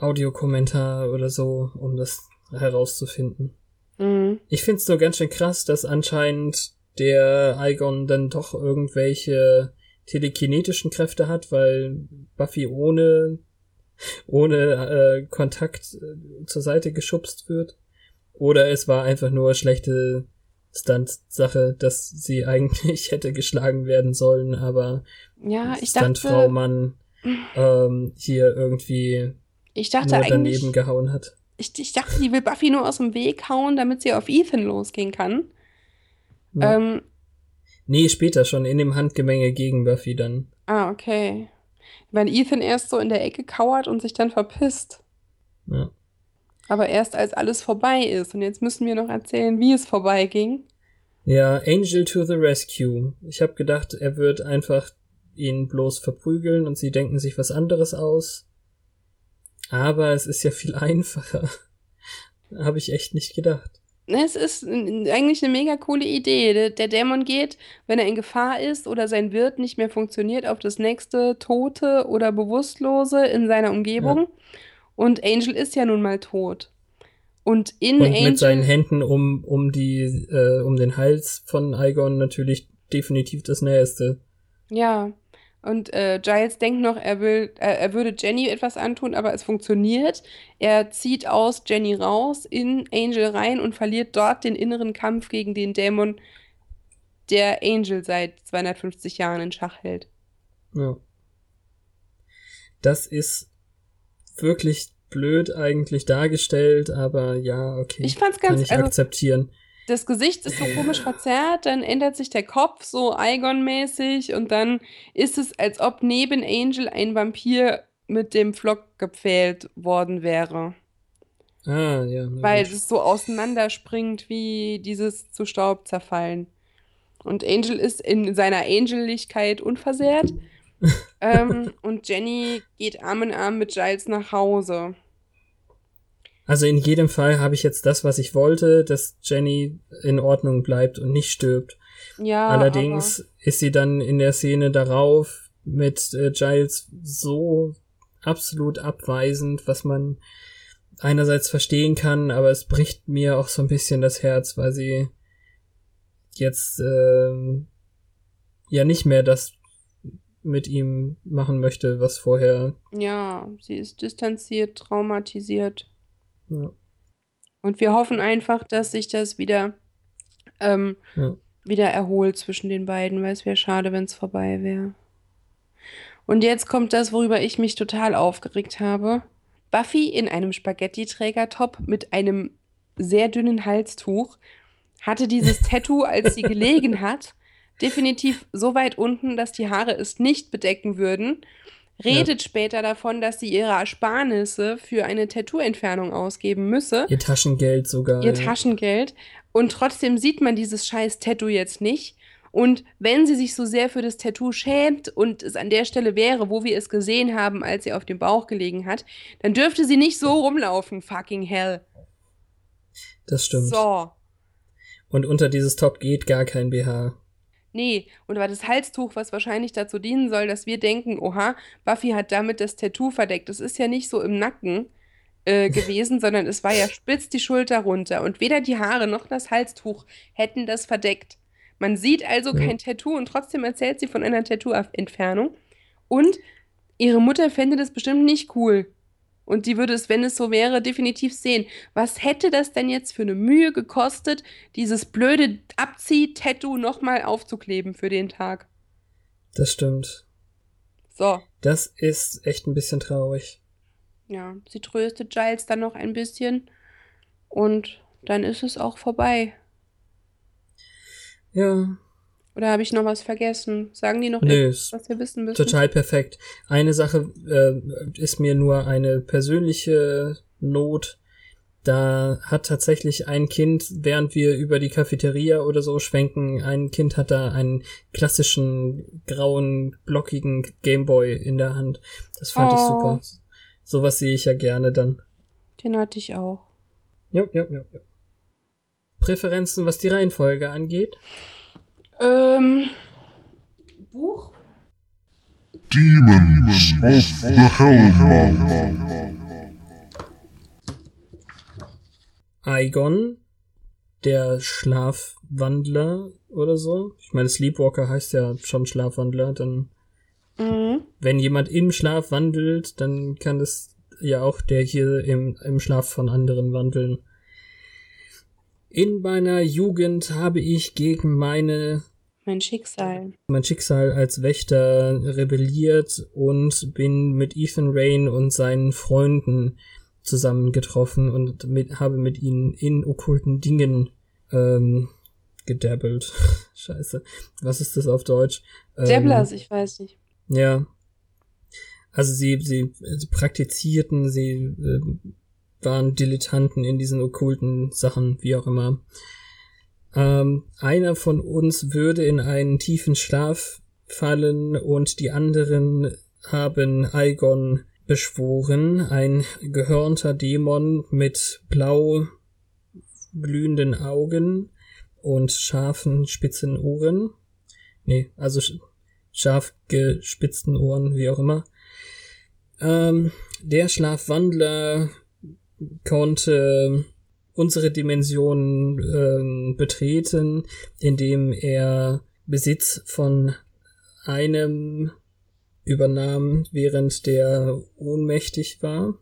Audiokommentar oder so, um das herauszufinden. Mhm. Ich find's nur ganz schön krass, dass anscheinend der Igon dann doch irgendwelche telekinetischen Kräfte hat, weil Buffy ohne ohne äh, Kontakt äh, zur Seite geschubst wird. Oder es war einfach nur schlechte Stunt-Sache, dass sie eigentlich hätte geschlagen werden sollen, aber Ja, ich Stuntfrau dachte, Mann ähm, hier irgendwie ich dachte nur eigentlich, daneben gehauen hat. ich, ich dachte, die will Buffy nur aus dem Weg hauen, damit sie auf Ethan losgehen kann. Ja. Ähm, Nee, später schon in dem Handgemenge gegen Buffy dann. ah, okay. Weil Ethan erst so in der Ecke kauert und sich dann verpisst. Ja. Aber erst als alles vorbei ist. Und jetzt müssen wir noch erzählen, wie es vorbeiging. Ja, Angel to the Rescue. Ich habe gedacht, er wird einfach ihn bloß verprügeln und sie denken sich was anderes aus. Aber es ist ja viel einfacher. habe ich echt nicht gedacht. Es ist eigentlich eine mega coole Idee. Der, Dämon geht, wenn er in Gefahr ist oder sein Wirt nicht mehr funktioniert, auf das nächste Tote oder Bewusstlose in seiner Umgebung. Und Angel ist ja nun mal tot. Und in Und Angel. mit seinen Händen um, um die, äh, um den Hals von Igon natürlich definitiv das Nächste. Ja. Und äh, Giles denkt noch, er will, äh, er würde Jenny etwas antun, aber es funktioniert. Er zieht aus Jenny raus, in Angel rein und verliert dort den inneren Kampf gegen den Dämon, der Angel seit 250 Jahren in Schach hält. Ja. Das ist wirklich blöd eigentlich dargestellt, aber ja, okay. Ich fand's Kann ganz, ich also akzeptieren. Das Gesicht ist so komisch verzerrt, dann ändert sich der Kopf so Igon-mäßig und dann ist es, als ob neben Angel ein Vampir mit dem Flock gepfählt worden wäre. Ah, ja. Weil gut. es so auseinanderspringt wie dieses zu Staub zerfallen. Und Angel ist in seiner Angeligkeit unversehrt. ähm, und Jenny geht Arm in Arm mit Giles nach Hause. Also in jedem Fall habe ich jetzt das, was ich wollte, dass Jenny in Ordnung bleibt und nicht stirbt. Ja, Allerdings ist sie dann in der Szene darauf mit äh, Giles so absolut abweisend, was man einerseits verstehen kann, aber es bricht mir auch so ein bisschen das Herz, weil sie jetzt ähm, ja nicht mehr das mit ihm machen möchte, was vorher. ja, sie ist distanziert, traumatisiert. Ja, Und wir hoffen einfach, dass sich das wieder, ähm, Ja. wieder erholt zwischen den beiden, weil es wäre schade, wenn es vorbei wäre. Und jetzt kommt das, worüber ich mich total aufgeregt habe. Buffy in einem Spaghetti-Trägertop mit einem sehr dünnen Halstuch hatte dieses Tattoo, als sie gelegen hat, definitiv so weit unten, dass die Haare es nicht bedecken würden. Redet später davon, dass sie ihre Ersparnisse für eine Tattoo-Entfernung ausgeben müsse ihr Taschengeld sogar. ihr ja. Taschengeld und trotzdem sieht man dieses scheiß Tattoo jetzt nicht. Und wenn sie sich so sehr für das Tattoo schämt und es an der Stelle wäre, wo wir es gesehen haben, als sie auf dem Bauch gelegen hat, dann dürfte sie nicht so rumlaufen, fucking hell. Das stimmt. So. Und unter dieses Top geht gar kein BH. Nee, und war das Halstuch, was wahrscheinlich dazu dienen soll, dass wir denken, oha, Buffy hat damit das Tattoo verdeckt. Das ist ja nicht so im Nacken äh, gewesen, sondern es war ja spitz die Schulter runter. Und weder die Haare noch das Halstuch hätten das verdeckt. Man sieht also Ja. kein Tattoo und trotzdem erzählt sie von einer Tattoo-Entfernung. Und ihre Mutter fände das bestimmt nicht cool. Und die würde es, wenn es so wäre, definitiv sehen. Was hätte das denn jetzt für eine Mühe gekostet, dieses blöde Abzieh-Tattoo nochmal aufzukleben für den Tag? Das stimmt. So, Das ist echt ein bisschen traurig. ja, sie tröstet Giles dann noch ein bisschen und dann ist es auch vorbei. Ja, Oder habe ich noch was vergessen? Sagen die noch nö, irgendwas, was wir wissen müssen? total perfekt. Eine Sache äh, ist mir nur eine persönliche Not. Da hat tatsächlich ein Kind, während wir über die Cafeteria oder so schwenken, ein Kind hat da einen klassischen grauen, blockigen Gameboy in der Hand. Das fand ich Oh. super. Sowas sehe ich ja gerne dann. Den hatte ich auch. Ja, ja, ja, ja. Präferenzen, was die Reihenfolge angeht? Ähm, Buch? Demons of the Hellmouth. Aigon, der Schlafwandler oder so. Ich meine, Sleepwalker heißt ja schon Schlafwandler. Dann, Mhm. wenn jemand im Schlaf wandelt, dann kann das ja auch der hier im, im Schlaf von anderen wandeln. In meiner Jugend habe ich gegen meine Mein Schicksal. mein Schicksal als Wächter rebelliert und bin mit Ethan Rain und seinen Freunden zusammengetroffen und mit, habe mit ihnen in okkulten Dingen ähm, gedabbelt. Scheiße. Was ist das auf Deutsch? Ähm, Dabblers, ich weiß nicht. ja. Also sie, sie, sie praktizierten, sie äh, waren Dilettanten in diesen okkulten Sachen, wie auch immer. Ähm, einer von uns würde in einen tiefen Schlaf fallen und die anderen haben Aigon beschworen, ein gehörnter Dämon mit blau glühenden Augen und scharfen, spitzen Ohren. Nee, also sch- scharf gespitzten Ohren, wie auch immer. Ähm, der Schlafwandler konnte unsere Dimension ähm, betreten, indem er Besitz von einem übernahm, während der ohnmächtig war,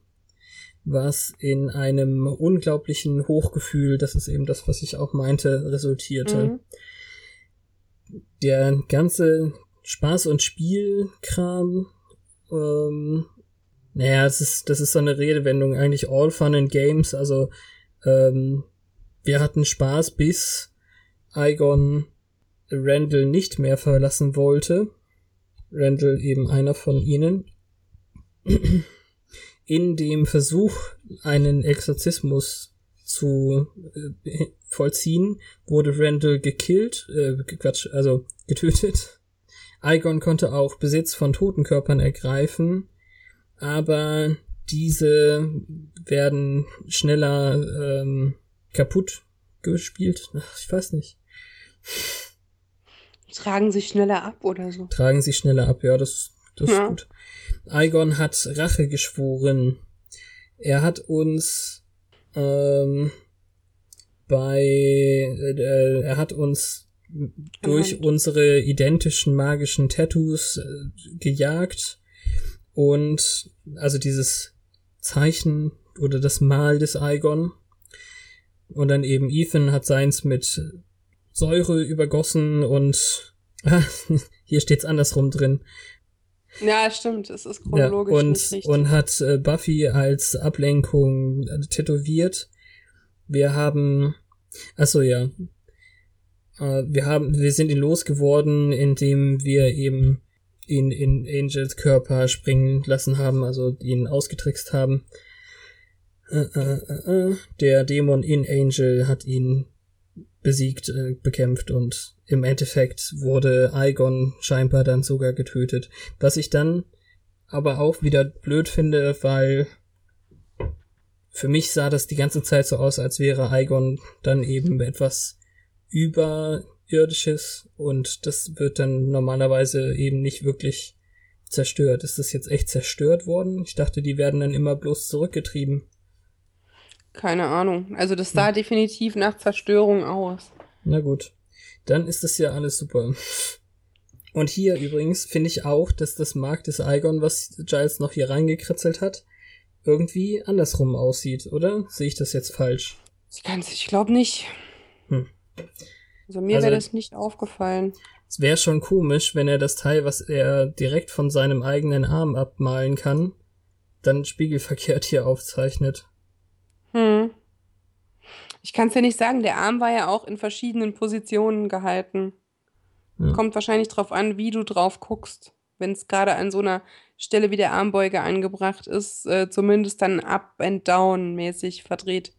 was in einem unglaublichen Hochgefühl, das ist eben das, was ich auch meinte, resultierte Mhm. der ganze Spaß- und Spielkram, ähm, naja, das ist, das ist so eine Redewendung, eigentlich all fun and games, also ähm, wir hatten Spaß, bis Aegon Randall nicht mehr verlassen wollte. Randall eben einer von ihnen. In dem Versuch, einen Exorzismus zu äh, vollziehen, wurde Randall gekillt, äh, Quatsch, also getötet. Aegon konnte auch Besitz von Totenkörpern ergreifen, aber diese werden schneller ähm, kaputt gespielt. Ach, ich weiß nicht. Tragen sich schneller ab oder so. Tragen sich schneller ab, ja, das, das Ja. ist gut. Aegon hat Rache geschworen. Er hat uns ähm, bei äh, er hat uns durch Hand. unsere identischen magischen Tattoos äh, gejagt und also dieses Zeichen oder das Mal des Aegon und dann eben Ethan hat seins mit Säure übergossen und ah, hier steht's andersrum drin Ja, stimmt. Es ist ja, chronologisch nicht und, und hat äh, Buffy als Ablenkung äh, tätowiert. Wir haben, achso ja, äh, wir haben, wir sind ihn losgeworden, indem wir eben ihn in Angels Körper springen lassen haben, also ihn ausgetrickst haben. Äh, äh, äh, äh. Der Dämon in Angel hat ihn besiegt, äh, bekämpft und im Endeffekt wurde Aegon scheinbar dann sogar getötet. Was ich dann aber auch wieder blöd finde, weil für mich sah das die ganze Zeit so aus, als wäre Aegon dann eben etwas überirdisches und das wird dann normalerweise eben nicht wirklich zerstört. Ist das jetzt echt zerstört worden? Ich dachte, die werden dann immer bloß zurückgetrieben. Keine Ahnung. Also das Hm. sah definitiv nach Zerstörung aus. Na gut. Dann ist das ja alles super. Und hier übrigens finde ich auch, dass das Mark des Aegon, was Giles noch hier reingekritzelt hat, irgendwie andersrum aussieht, oder? Sehe ich das jetzt falsch? Ich glaube nicht. Hm. Also mir Also- wäre das nicht aufgefallen. Es wäre schon komisch, wenn er das Teil, was er direkt von seinem eigenen Arm abmalen kann, dann spiegelverkehrt hier aufzeichnet. Hm. Ich kann es ja nicht sagen. Der Arm war ja auch in verschiedenen Positionen gehalten. Ja. Kommt wahrscheinlich drauf an, wie du drauf guckst. Wenn es gerade an so einer Stelle wie der Armbeuge angebracht ist, äh, zumindest dann up and down mäßig verdreht.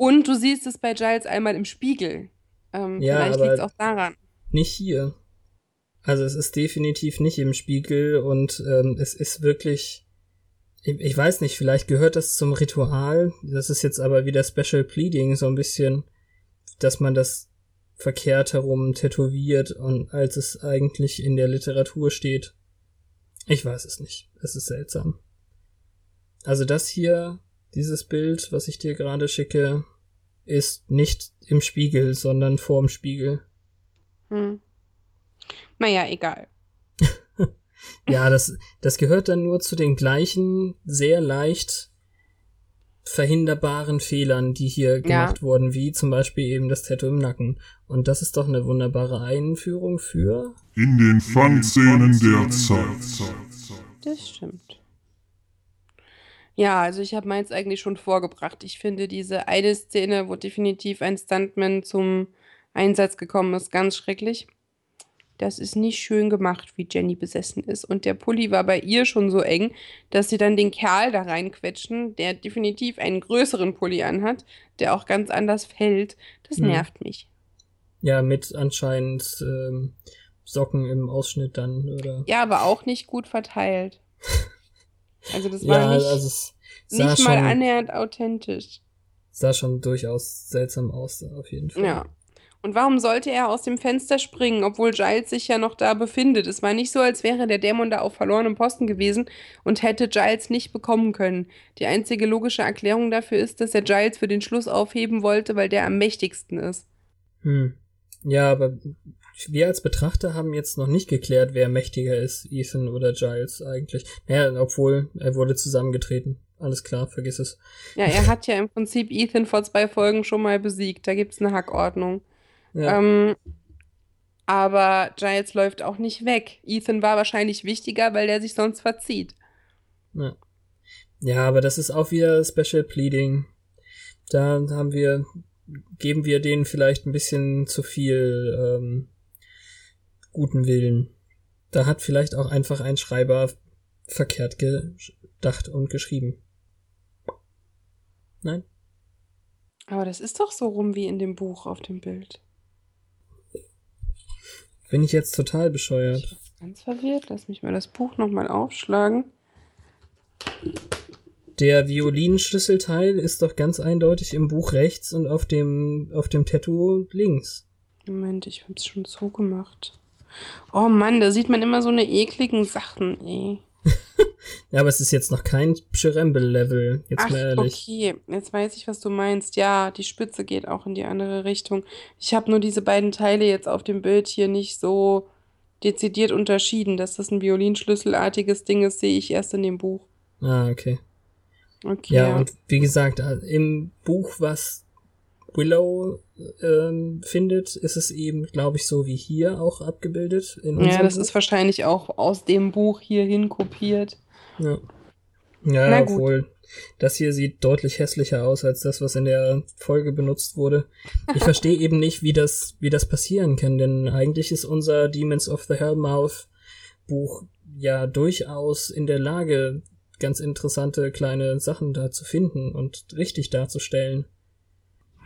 Und du siehst es bei Giles einmal im Spiegel. Ähm, Ja, vielleicht liegt es auch daran. Nicht hier. Also es ist definitiv nicht im Spiegel und ähm, es ist wirklich. Ich, ich weiß nicht, vielleicht gehört das zum Ritual. Das ist jetzt aber wieder Special Pleading, so ein bisschen, dass man das verkehrt herum tätowiert und als es eigentlich in der Literatur steht. Ich weiß es nicht. Es ist seltsam. Also das hier, dieses Bild, was ich dir gerade schicke, ist nicht im Spiegel, sondern vorm Spiegel. Hm. Naja, egal. Ja, das, das gehört dann nur zu den gleichen, sehr leicht verhinderbaren Fehlern, die hier gemacht wurden, wie zum Beispiel eben das Tattoo im Nacken. Und das ist doch eine wunderbare Einführung für. In den Fangszenen der Zeit. Das stimmt. Ja, also ich habe meins eigentlich schon vorgebracht. Ich finde diese eine Szene, wo definitiv ein Stuntman zum Einsatz gekommen ist, ganz schrecklich. Das ist nicht schön gemacht, wie Jenny besessen ist. Und der Pulli war bei ihr schon so eng, dass sie dann den Kerl da reinquetschen, der definitiv einen größeren Pulli anhat, der auch ganz anders fällt. Das Mhm. nervt mich. Ja, mit anscheinend ähm, Socken im Ausschnitt dann, oder? Ja, aber auch nicht gut verteilt. Also das war Ja, nicht, also nicht mal schon, annähernd authentisch. sah schon durchaus seltsam aus, auf jeden Fall. Ja. Und warum sollte er aus dem Fenster springen, obwohl Giles sich ja noch da befindet? Es war nicht so, als wäre der Dämon da auf verlorenem Posten gewesen und hätte Giles nicht bekommen können. Die einzige logische Erklärung dafür ist, dass er Giles für den Schluss aufheben wollte, weil der am mächtigsten ist. Hm. Ja, aber wir als Betrachter haben jetzt noch nicht geklärt, wer mächtiger ist, Ethan oder Giles eigentlich. Naja, obwohl er wurde zusammengetreten. Alles klar, vergiss es. Ja, er hat ja im Prinzip Ethan vor zwei Folgen schon mal besiegt. Da gibt's eine Hackordnung. Ja, Ähm, aber Giles läuft auch nicht weg. Ethan war wahrscheinlich wichtiger, weil der sich sonst verzieht. ja. ja, aber das ist auch wieder Special Pleading. Da haben wir, geben wir denen vielleicht ein bisschen zu viel ähm, guten Willen. Da hat vielleicht auch einfach ein Schreiber verkehrt gedacht und geschrieben. Nein? Aber das ist doch so rum wie in dem Buch auf dem Bild. Bin ich jetzt total bescheuert. Ich bin ganz verwirrt. Lass mich mal das Buch nochmal aufschlagen. Der Violinschlüsselteil ist doch ganz eindeutig im Buch rechts und auf dem, auf dem Tattoo links. Moment, ich hab's schon zugemacht. Oh Mann, da sieht man immer so eine ekligen Sachen, ey. Ja, aber es ist jetzt noch kein Pschirembel-Level, jetzt Ach, mal ehrlich. okay. Jetzt weiß ich, was du meinst. Ja, die Spitze geht auch in die andere Richtung. Ich habe nur diese beiden Teile jetzt auf dem Bild hier nicht so dezidiert unterschieden. Dass das ein Violinschlüsselartiges Ding ist, sehe ich erst in dem Buch. Ah, okay. Okay. Ja, und wie gesagt, im Buch, was Willow ähm, findet, ist es eben, glaube ich, so wie hier auch abgebildet. Ja, das Buch. ist wahrscheinlich auch aus dem Buch hierhin kopiert. Ja, ja Na gut. obwohl das hier sieht deutlich hässlicher aus als das, was in der Folge benutzt wurde. Ich verstehe eben nicht, wie das, wie das passieren kann, denn eigentlich ist unser Demons of the Hellmouth Buch ja durchaus in der Lage, ganz interessante kleine Sachen da zu finden und richtig darzustellen.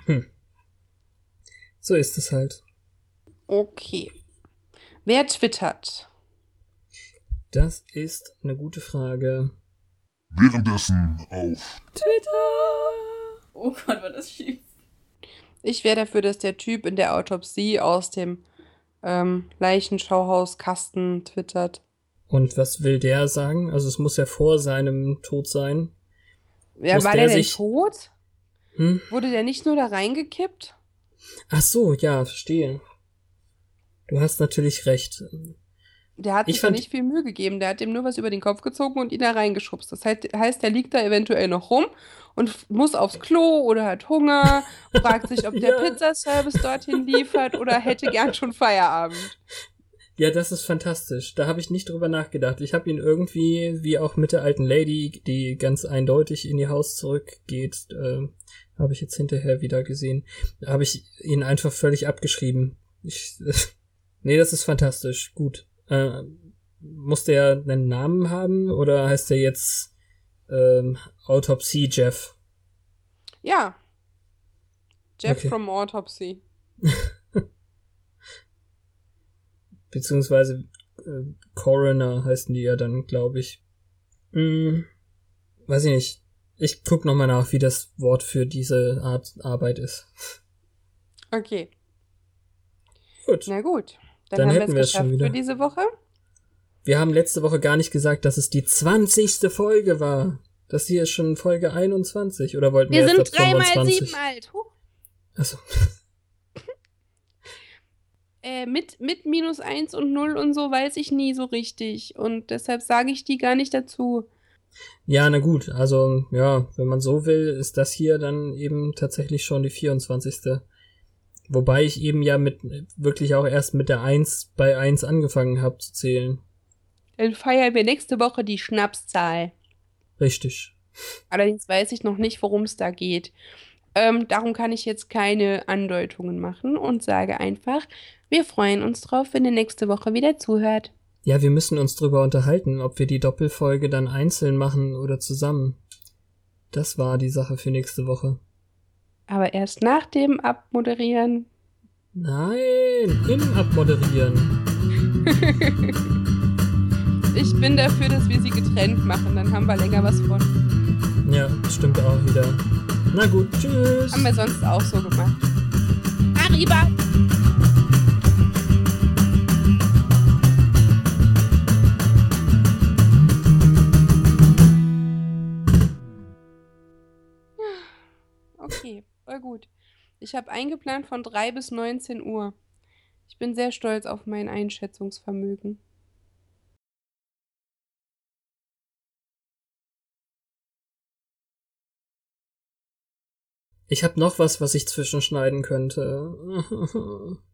Hm. So ist es halt. Okay. Wer twittert? Das ist eine gute Frage. Währenddessen auf Oh Gott, war das schief. Ich wäre dafür, dass der Typ in der Autopsie aus dem ähm, Leichenschauhauskasten twittert. Und was will der sagen? Also es muss ja vor seinem Tod sein. Ja, Muss war der der denn sich- tot? Hm? Wurde der nicht nur da reingekippt? Ach so, ja, verstehe. Du hast natürlich recht. Der hat Ich sich fand- nicht viel Mühe gegeben. Der hat ihm nur was über den Kopf gezogen und ihn da reingeschubst. Das heißt, der liegt da eventuell noch rum und muss aufs Klo oder hat Hunger, fragt sich, ob der Ja. Pizzaservice dorthin liefert oder hätte gern schon Feierabend. Ja, das ist fantastisch. Da habe ich nicht drüber nachgedacht. Ich habe ihn irgendwie, wie auch mit der alten Lady, die ganz eindeutig in ihr Haus zurückgeht, äh, habe ich jetzt hinterher wieder gesehen. Habe ich ihn einfach völlig abgeschrieben. Ich, nee, das ist fantastisch. Gut. Äh, muss der einen Namen haben oder heißt der jetzt ähm, Autopsie Jeff? Ja. Jeff Okay. from Autopsy. beziehungsweise äh, Coroner heißen die ja dann, glaube ich. Hm, weiß ich nicht. Ich guck noch mal nach, wie das Wort für diese Art Arbeit ist. Okay, Gut. na gut. Dann, Dann haben wir hätten es wir es schon geschafft wieder. für diese Woche. Wir haben letzte Woche gar nicht gesagt, dass es die 20. Folge war. Das hier ist schon Folge 21. Oder wollten wir, Wir erst sind ab drei mal 25? sieben alt. Huch. Achso. Äh, mit, mit minus eins und null und so weiß ich nie so richtig. Und deshalb sage ich die gar nicht dazu. Ja, na gut. Also, ja, wenn man so will, ist das hier dann eben tatsächlich schon die 24. Wobei ich eben ja mit wirklich auch erst mit der 1 bei 1 angefangen habe zu zählen. Dann feiern wir nächste Woche die Schnapszahl. Richtig. Allerdings weiß ich noch nicht, worum es da geht. Ähm, darum kann ich jetzt keine Andeutungen machen und sage einfach, wir freuen uns drauf, wenn ihr nächste Woche wieder zuhört. Ja, wir müssen uns drüber unterhalten, ob wir die Doppelfolge dann einzeln machen oder zusammen. Das war die Sache für nächste Woche. Aber erst nach dem Abmoderieren. Nein, im Abmoderieren. Ich bin dafür, dass wir sie getrennt machen. Dann haben wir länger was von. Ja, stimmt auch wieder. Na gut, tschüss. Haben wir sonst auch so gemacht. Arriba! Okay, voll gut. Ich habe eingeplant von 3 bis 19 Uhr. Ich bin sehr stolz auf mein Einschätzungsvermögen. Ich habe noch was, was ich zwischenschneiden könnte.